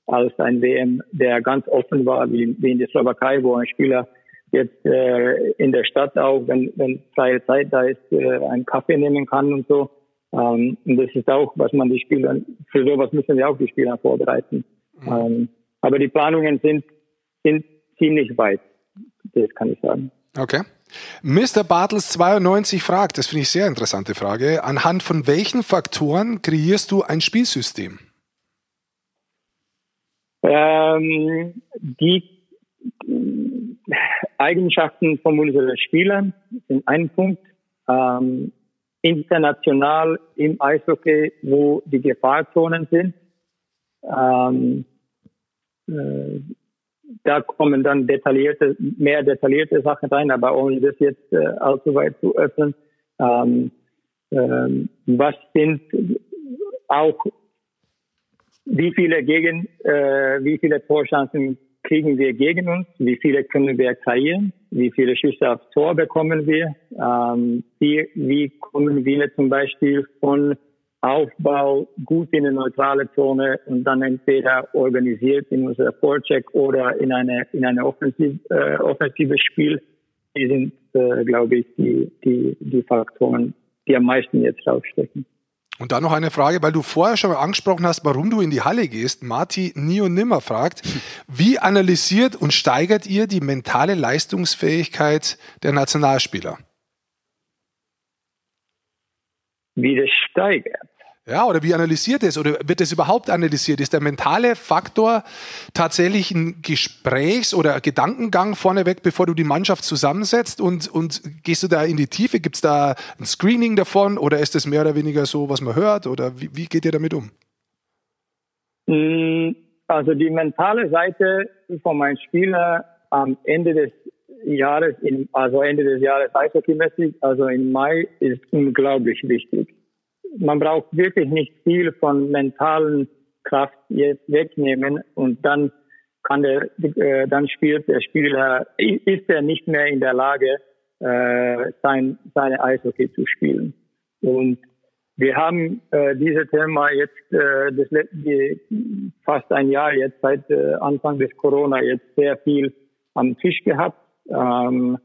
als ein WM, der ganz offen war, wie, wie in der Slowakei, wo ein Spieler jetzt äh, in der Stadt auch, wenn, wenn freie Zeit da ist, äh, einen Kaffee nehmen kann und so. Ähm, und das ist auch, was man die Spieler, für sowas müssen wir auch die Spieler vorbereiten. Mhm. Ähm, aber die Planungen sind, sind ziemlich weit. Das kann ich sagen. Okay. Mr. Bartels 92 fragt, das finde ich sehr interessante Frage, anhand von welchen Faktoren kreierst du ein Spielsystem? Ähm, die Eigenschaften von unseren Spielern sind ein Punkt. Ähm, international im Eishockey, wo die Gefahrzonen sind. Ähm, äh, da kommen dann detaillierte, mehr detaillierte Sachen rein, aber ohne das jetzt äh, allzu weit zu öffnen. Ähm, ähm, was sind auch, wie viele gegen, äh, wie viele Torchancen kriegen wir gegen uns? Wie viele können wir kreieren? Wie viele Schüsse aufs Tor bekommen wir? Ähm, wie, wie kommen wir zum Beispiel von Aufbau gut in eine neutrale Zone und dann entweder organisiert in unser Vorcheck oder in eine in eine offensiv, äh, offensives Spiel. Die sind, äh, glaube ich, die, die, die Faktoren, die am meisten jetzt rausstecken. Und dann noch eine Frage, weil du vorher schon mal angesprochen hast, warum du in die Halle gehst. Marti Nio Nimmer fragt, wie analysiert und steigert ihr die mentale Leistungsfähigkeit der Nationalspieler? Wie das steigert? Ja, oder wie analysiert es? Oder wird es überhaupt analysiert? Ist der mentale Faktor tatsächlich ein Gesprächs- oder Gedankengang vorneweg, bevor du die Mannschaft zusammensetzt? Und, und gehst du da in die Tiefe? Gibt es da ein Screening davon? Oder ist es mehr oder weniger so, was man hört? Oder wie, wie geht ihr damit um? Mm, also die mentale Seite von meinem Spieler am Ende des Jahres, in, also Ende des Jahres eishockeymäßig, also im Mai, ist unglaublich wichtig man braucht wirklich nicht viel von mentalen Kraft jetzt wegnehmen und dann kann der, äh, dann spielt der Spieler, ist er nicht mehr in der Lage, äh, sein, seine Eishockey zu spielen. Und wir haben äh, dieses Thema jetzt äh, das letzte, fast ein Jahr jetzt seit äh, Anfang des Corona jetzt sehr viel am Tisch gehabt. Ähm,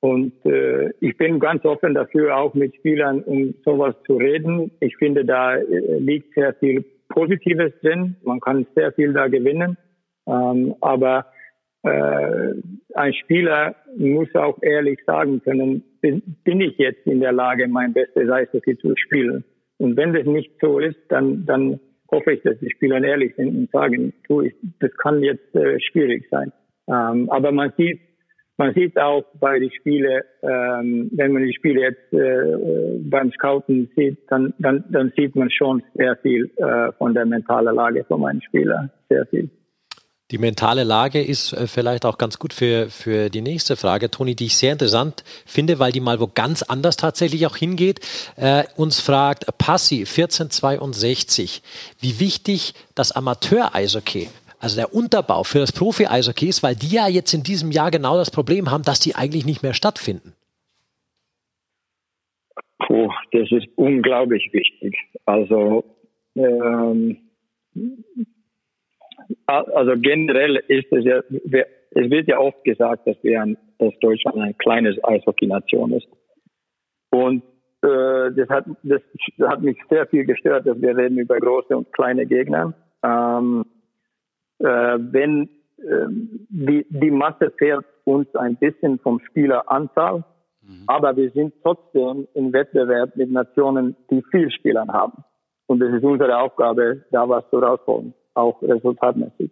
und äh, ich bin ganz offen dafür, auch mit Spielern um sowas zu reden. Ich finde, da äh, liegt sehr viel Positives drin. Man kann sehr viel da gewinnen. Ähm, aber äh, ein Spieler muss auch ehrlich sagen können, bin, bin ich jetzt in der Lage, mein bestes Eishockey zu spielen. Und wenn das nicht so ist, dann, dann hoffe ich, dass die Spieler ehrlich sind und sagen, du, ich, das kann jetzt äh, schwierig sein. Ähm, aber man sieht, man sieht auch bei den Spielen, ähm, wenn man die Spiele jetzt äh, beim Scouten sieht, dann, dann, dann sieht man schon sehr viel äh, von der mentalen Lage von meinen Spielern. Sehr viel. Die mentale Lage ist äh, vielleicht auch ganz gut für, für die nächste Frage, Toni, die ich sehr interessant finde, weil die mal wo ganz anders tatsächlich auch hingeht. Äh, uns fragt Passi 1462, wie wichtig das Amateur-Eishockey also der Unterbau für das Profi-Eishockey ist, weil die ja jetzt in diesem Jahr genau das Problem haben, dass die eigentlich nicht mehr stattfinden. Puh, das ist unglaublich wichtig. Also, ähm, also generell ist es ja, es wird ja oft gesagt, dass wir ein, dass Deutschland ein kleines Eishockey-Nation ist. Und äh, das, hat, das hat mich sehr viel gestört, dass wir reden über große und kleine Gegner. Ähm, äh, wenn äh, die, die Masse fehlt uns ein bisschen vom Spieleranzahl, mhm. aber wir sind trotzdem im Wettbewerb mit Nationen, die viel Spielern haben. Und es ist unsere Aufgabe, da was zu rausholen, auch resultatmäßig.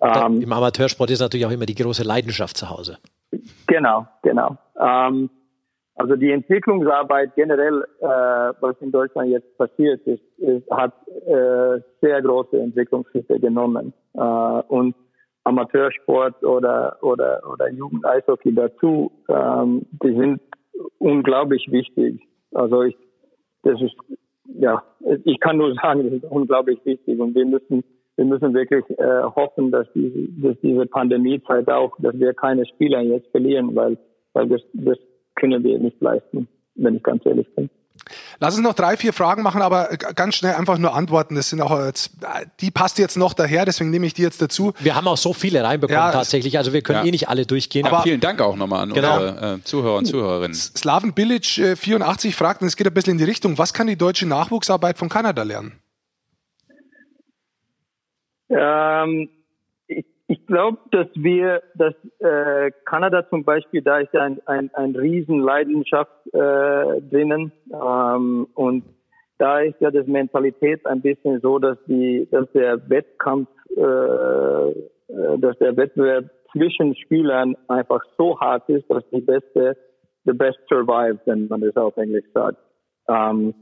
Ähm, Im Amateursport ist natürlich auch immer die große Leidenschaft zu Hause. Genau, genau. Ähm, also die Entwicklungsarbeit generell, äh, was in Deutschland jetzt passiert ist, ist hat äh, sehr große Entwicklungsschritte genommen. Äh, und Amateursport oder oder oder Jugendeishockey dazu, ähm, die sind unglaublich wichtig. Also ich, das ist ja, ich kann nur sagen, das ist unglaublich wichtig und wir müssen wir müssen wirklich äh, hoffen, dass diese, dass diese Pandemiezeit auch, dass wir keine Spieler jetzt verlieren, weil weil das, das können wir nicht leisten, wenn ich ganz ehrlich bin. Lass uns noch drei, vier Fragen machen, aber ganz schnell einfach nur antworten. Das sind auch jetzt, die passt jetzt noch daher, deswegen nehme ich die jetzt dazu. Wir haben auch so viele reinbekommen ja, tatsächlich, also wir können ja. eh nicht alle durchgehen. Aber vielen Dank auch nochmal an genau. unsere äh, Zuhörer und Zuhörerinnen. Slaven Bilic äh, 84 fragt, und es geht ein bisschen in die Richtung, was kann die deutsche Nachwuchsarbeit von Kanada lernen? Ähm, ich glaube, dass wir, dass äh, Kanada zum Beispiel, da ist ein, ein, ein Riesenleidenschaft äh, drinnen ähm, und da ist ja das Mentalität ein bisschen so, dass die, dass der Wettkampf, äh, äh dass der Wettbewerb zwischen Spielern einfach so hart ist, dass die Beste, the best survives, wenn man das auf Englisch sagt. Ähm,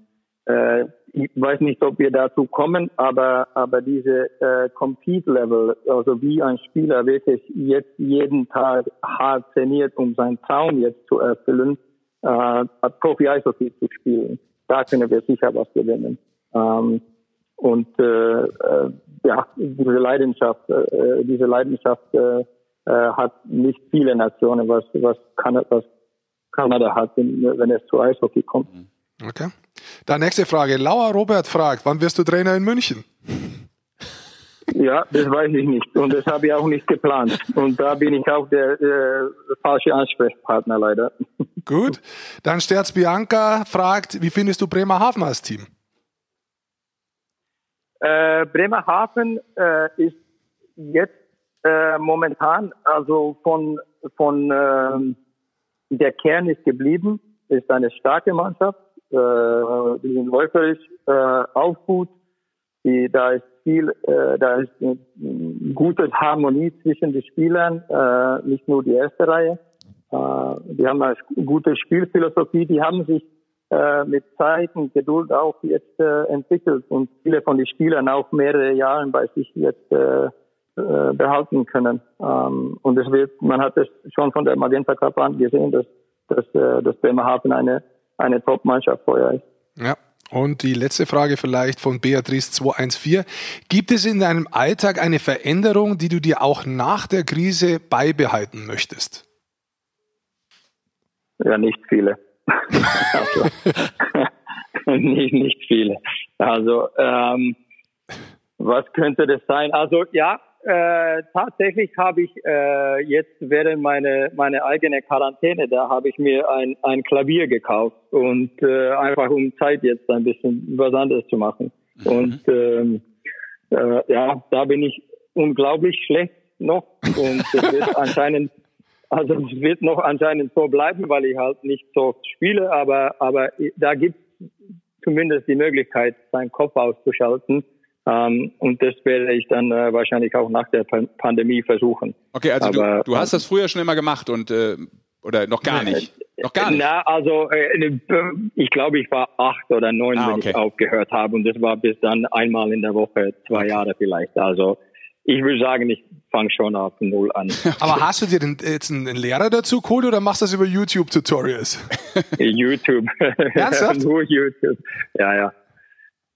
äh, ich weiß nicht, ob wir dazu kommen, aber, aber diese äh, Compete-Level, also wie ein Spieler wirklich jetzt jeden Tag hart trainiert, um seinen Traum jetzt zu erfüllen, äh, Profi-Eishockey zu spielen, da können wir sicher was gewinnen. Ähm, und äh, äh, ja, diese Leidenschaft, äh, diese Leidenschaft äh, äh, hat nicht viele Nationen, was, was, Kanada, was Kanada hat, wenn es zu Eishockey kommt. Okay. Da nächste Frage. Lauer Robert fragt, wann wirst du Trainer in München? Ja, das weiß ich nicht. Und das habe ich auch nicht geplant. Und da bin ich auch der äh, falsche Ansprechpartner leider. Gut. Dann Sterz Bianca fragt, wie findest du Bremerhaven als Team? Äh, Bremerhaven äh, ist jetzt äh, momentan, also von, von äh, der Kern ist geblieben, ist eine starke Mannschaft, äh, die sind läuferisch äh, auch gut, die, da ist viel, äh, da ist eine gute Harmonie zwischen den Spielern, äh, nicht nur die erste Reihe. Äh, die haben eine gute Spielphilosophie, die haben sich äh, mit Zeit und Geduld auch jetzt äh, entwickelt und viele von den Spielern auch mehrere Jahre bei sich jetzt äh, äh, behalten können. Ähm, und es wird, man hat es schon von der Magenta Cup an gesehen, dass, dass, äh, dass Bremerhaven eine, eine Top-Mannschaft vorher ist. Ja. Und die letzte Frage vielleicht von Beatrice 214. Gibt es in deinem Alltag eine Veränderung, die du dir auch nach der Krise beibehalten möchtest? Ja, nicht viele. also, nicht, nicht viele. Also, ähm, was könnte das sein? Also, ja, äh, tatsächlich habe ich äh, jetzt während meine meine eigene Quarantäne, da habe ich mir ein ein Klavier gekauft und äh, einfach um Zeit jetzt ein bisschen was anderes zu machen. Mhm. Und ähm, äh, ja, da bin ich unglaublich schlecht noch und es wird anscheinend also es wird noch anscheinend so bleiben, weil ich halt nicht so spiele, aber aber da gibt zumindest die Möglichkeit, seinen Kopf auszuschalten ähm, und das werde ich dann äh, wahrscheinlich auch nach der Pan Pandemie versuchen. Okay, also Aber, du, du hast das früher schon immer gemacht und äh, oder noch gar nicht? Noch gar nicht? Na, also äh, ich glaube, ich war acht oder neun, ah, okay. wenn ich aufgehört habe und das war bis dann einmal in der Woche, zwei okay. Jahre vielleicht. Also ich würde sagen, ich fange schon auf Null an. Aber hast du dir denn jetzt einen Lehrer dazu geholt oder machst du das über YouTube-Tutorials? YouTube. Ernsthaft? Nur YouTube. Ja, ja.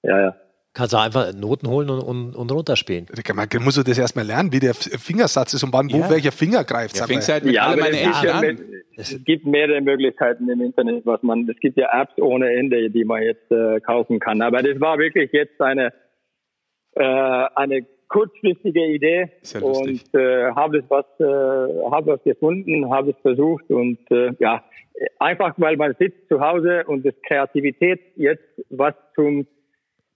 Ja, ja. Kannst du einfach Noten holen und, und, und runterspielen. Man muss du das erstmal lernen, wie der Fingersatz ist und wann, ja. wo welcher Finger greift. Ja, halt mit ja, alle meine ja an. Es gibt mehrere Möglichkeiten im Internet, was man, es gibt ja Apps ohne Ende, die man jetzt äh, kaufen kann. Aber das war wirklich jetzt eine, äh, eine kurzfristige Idee ja und äh, habe es was, äh, habe was gefunden, habe es versucht und äh, ja, einfach weil man sitzt zu Hause und das Kreativität jetzt was zum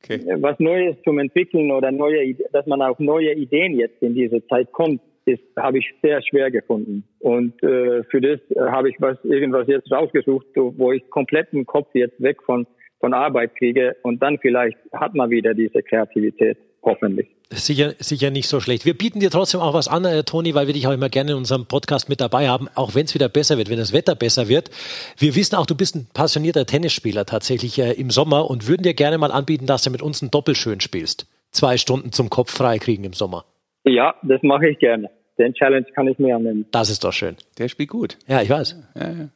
okay. was Neues zum Entwickeln oder neue, dass man auf neue Ideen jetzt in diese Zeit kommt, ist, habe ich sehr schwer gefunden. Und äh, für das äh, habe ich was irgendwas jetzt rausgesucht, wo ich komplett den Kopf jetzt weg von von Arbeit kriege und dann vielleicht hat man wieder diese Kreativität hoffentlich. Sicher, sicher nicht so schlecht. Wir bieten dir trotzdem auch was an, äh, Toni, weil wir dich auch immer gerne in unserem Podcast mit dabei haben, auch wenn es wieder besser wird, wenn das Wetter besser wird. Wir wissen auch, du bist ein passionierter Tennisspieler tatsächlich äh, im Sommer und würden dir gerne mal anbieten, dass du mit uns ein Doppelschön spielst. Zwei Stunden zum Kopf frei kriegen im Sommer. Ja, das mache ich gerne. Den Challenge kann ich mir annehmen. Das ist doch schön. Der spielt gut. Ja, ich weiß. Ja, ja.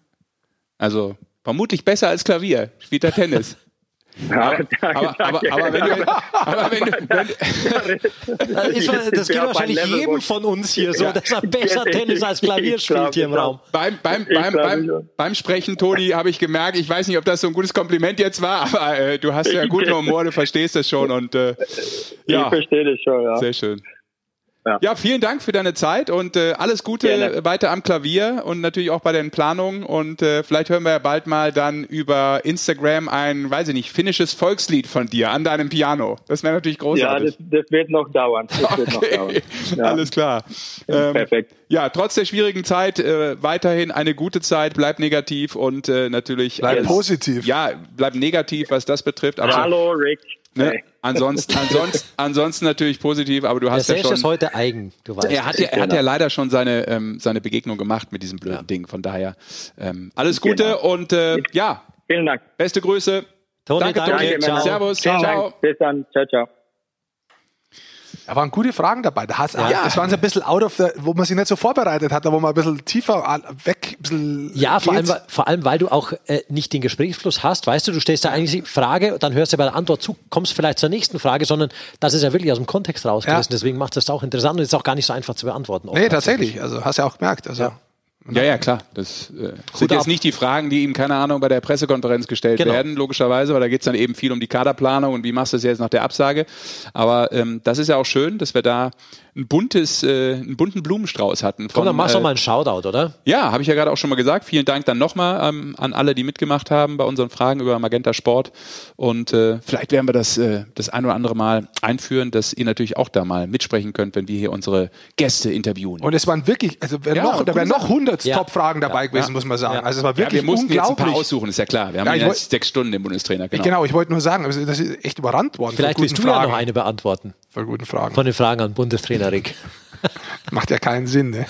Also vermutlich besser als Klavier. Spielt er Tennis. Ja, aber, aber, aber, aber, wenn du, aber wenn du, wenn, das, das geht wahrscheinlich jedem von uns hier so, dass er besser Tennis als Klavier spielt hier im Raum. Beim, beim, beim, beim, beim Sprechen, Toni, habe ich gemerkt, ich weiß nicht, ob das so ein gutes Kompliment jetzt war, aber äh, du hast ja guten Humor, du verstehst das schon und äh, ja. Ich verstehe das schon, ja. Sehr schön. Ja. ja, vielen Dank für deine Zeit und äh, alles Gute Gerne. weiter am Klavier und natürlich auch bei den Planungen. Und äh, vielleicht hören wir ja bald mal dann über Instagram ein, weiß ich nicht, finnisches Volkslied von dir an deinem Piano. Das wäre natürlich großartig. Ja, das, das, wird noch dauern. Das okay. noch dauern. Ja. Alles klar. Ähm, Perfekt. Ja, trotz der schwierigen Zeit äh, weiterhin eine gute Zeit, bleib negativ und äh, natürlich. Bleib alles, positiv. Ja, bleib negativ, was das betrifft. Aber, Hallo Rick. Ne? Ansonsten, ansonsten, ansonsten natürlich positiv, aber du hast der ja schon. ist heute eigen, du weißt. Er hat ja, er hat ja leider schon seine, ähm, seine Begegnung gemacht mit diesem blöden ja. Ding. Von daher ähm, alles Gute genau. und äh, ja. Vielen Dank. Beste Grüße. Toni, danke, danke. Toni. Ciao. Servus. Ciao. ciao. Bis dann. Ciao, ciao. Da waren gute Fragen dabei. Da hat, ja. Das waren so ein bisschen out of the, wo man sich nicht so vorbereitet hat, da wo man ein bisschen tiefer weg, ein bisschen Ja, vor allem, vor allem, weil du auch äh, nicht den Gesprächsfluss hast. Weißt du, du stellst da eigentlich die Frage, dann hörst du bei der Antwort zu, kommst vielleicht zur nächsten Frage, sondern das ist ja wirklich aus dem Kontext rausgerissen. Ja. Deswegen macht das auch interessant und ist auch gar nicht so einfach zu beantworten. Nee, tatsächlich. Also hast du ja auch gemerkt. Also. Ja. Ja, ja, klar. Das äh, sind jetzt nicht die Fragen, die ihm, keine Ahnung, bei der Pressekonferenz gestellt Genau. werden, logischerweise, weil da geht's dann eben viel um die Kaderplanung und wie machst du das jetzt nach der Absage. Aber ähm, das ist ja auch schön, dass wir da ein buntes, äh, einen bunten Blumenstrauß hatten. Komm, dann machst du äh, mal einen Shoutout, oder? Ja, habe ich ja gerade auch schon mal gesagt. Vielen Dank dann nochmal ähm, an alle, die mitgemacht haben bei unseren Fragen über Magenta Sport. Und äh, vielleicht werden wir das äh, das ein oder andere Mal einführen, dass ihr natürlich auch da mal mitsprechen könnt, wenn wir hier unsere Gäste interviewen. Und es waren wirklich, also wär Ja, noch, da wären noch Sachen. 100 Ja. Top-Fragen dabei gewesen, Ja. muss man sagen. Ja. Also es war ja, wirklich wir mussten jetzt ein unglaublich. paar aussuchen, ist ja klar. Wir haben Ja, ich jetzt sechs Stunden im Bundestrainer. Genau. Genau, ich wollte nur sagen, also das ist echt überrannt worden. Vielleicht von willst du Fragen. ja noch eine beantworten. Von guten Fragen. Von den Fragen an Bundestrainer Rick. Macht ja keinen Sinn, ne?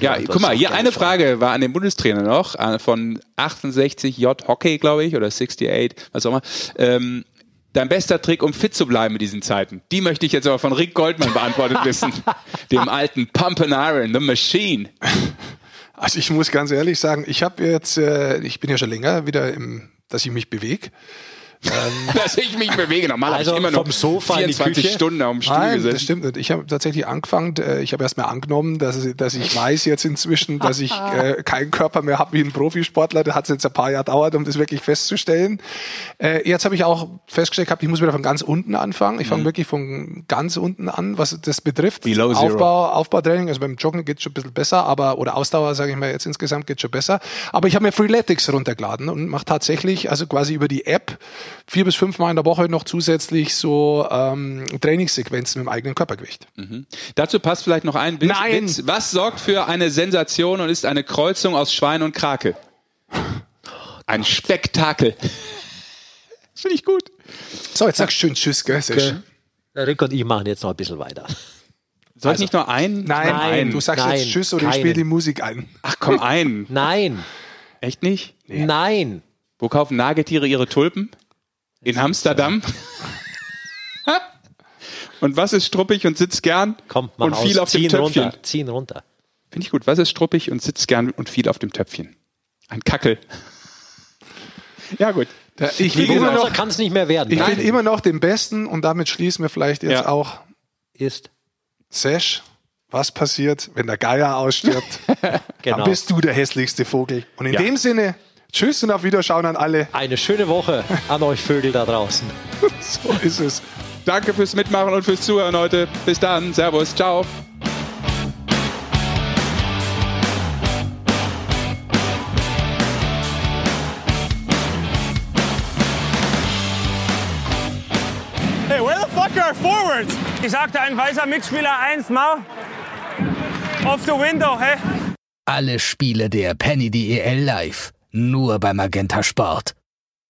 Ja, guck mal, hier eine Frage war an den Bundestrainer noch, von 68J Hockey, glaube ich, oder 68, was auch immer. Ähm, dein bester Trick, um fit zu bleiben in diesen Zeiten. Die möchte ich jetzt aber von Rick Goldmann beantwortet wissen. Dem alten Pump and Iron, The Machine. Also ich muss ganz ehrlich sagen, ich habe jetzt, äh, ich bin ja schon länger wieder im, dass ich mich bewege. Dass ich mich bewege. Normal Also habe ich immer noch vom Sofa in die 24 Küche? Stunden dem Stuhl Nein, das gesessen. stimmt nicht. Ich habe tatsächlich angefangen, äh, ich habe erst mal angenommen, dass, dass ich weiß jetzt inzwischen, dass ich äh, keinen Körper mehr habe wie ein Profisportler. Da hat es jetzt ein paar Jahre dauert, um das wirklich festzustellen. Äh, jetzt habe ich auch festgestellt gehabt, ich muss wieder von ganz unten anfangen. Ich fange wirklich von ganz unten an, was das betrifft. Mhm. Below zero. Aufbau, Aufbautraining, also beim Joggen geht schon ein bisschen besser, aber oder Ausdauer, sage ich mal, jetzt insgesamt geht schon besser. Aber ich habe mir Freeletics runtergeladen und mache tatsächlich, also quasi über die App, vier bis fünf Mal in der Woche noch zusätzlich so ähm, Trainingssequenzen mit dem eigenen Körpergewicht. Dazu passt vielleicht noch ein Witz. Nein. Witz. Was sorgt für eine Sensation und ist eine Kreuzung aus Schwein und Krake? Ein Spektakel. Finde ich gut. So, jetzt sagst du schön Tschüss, gell? Der Rick und ich machen jetzt noch ein bisschen weiter. Soll ich nicht nur einen? Nein, Nein, du sagst nein, jetzt Tschüss oder ich keinen. spiele die Musik ein. Ach komm, einen. Nein, Echt nicht? nein. Wo kaufen Nagetiere ihre Tulpen? In Amsterdam. und was ist struppig und sitzt gern Komm, mach und aus. viel auf dem Ziehen Töpfchen? runter, ziehen runter. Finde ich gut. Was ist struppig und sitzt gern und viel auf dem Töpfchen? Ein Kackel. ja gut. Da- Ich will immer noch, kann es nicht mehr werden. ich Nein. will immer noch den Besten und damit schließen wir vielleicht jetzt Ja. auch ist Sesh. Was passiert, wenn der Geier ausstirbt? genau. Dann bist du der hässlichste Vogel. Und in Ja. dem Sinne, Tschüss und auf Wiederschauen an alle. Eine schöne Woche an euch Vögel da draußen. So ist es. Danke fürs Mitmachen und fürs Zuhören heute. Bis dann. Servus. Ciao. Hey, where the fuck are forwards? Ich sagte ein weißer Mitspieler 1 Mau. Off the window, hey? Alle Spiele der Penny DEL live. Nur bei Magenta Sport.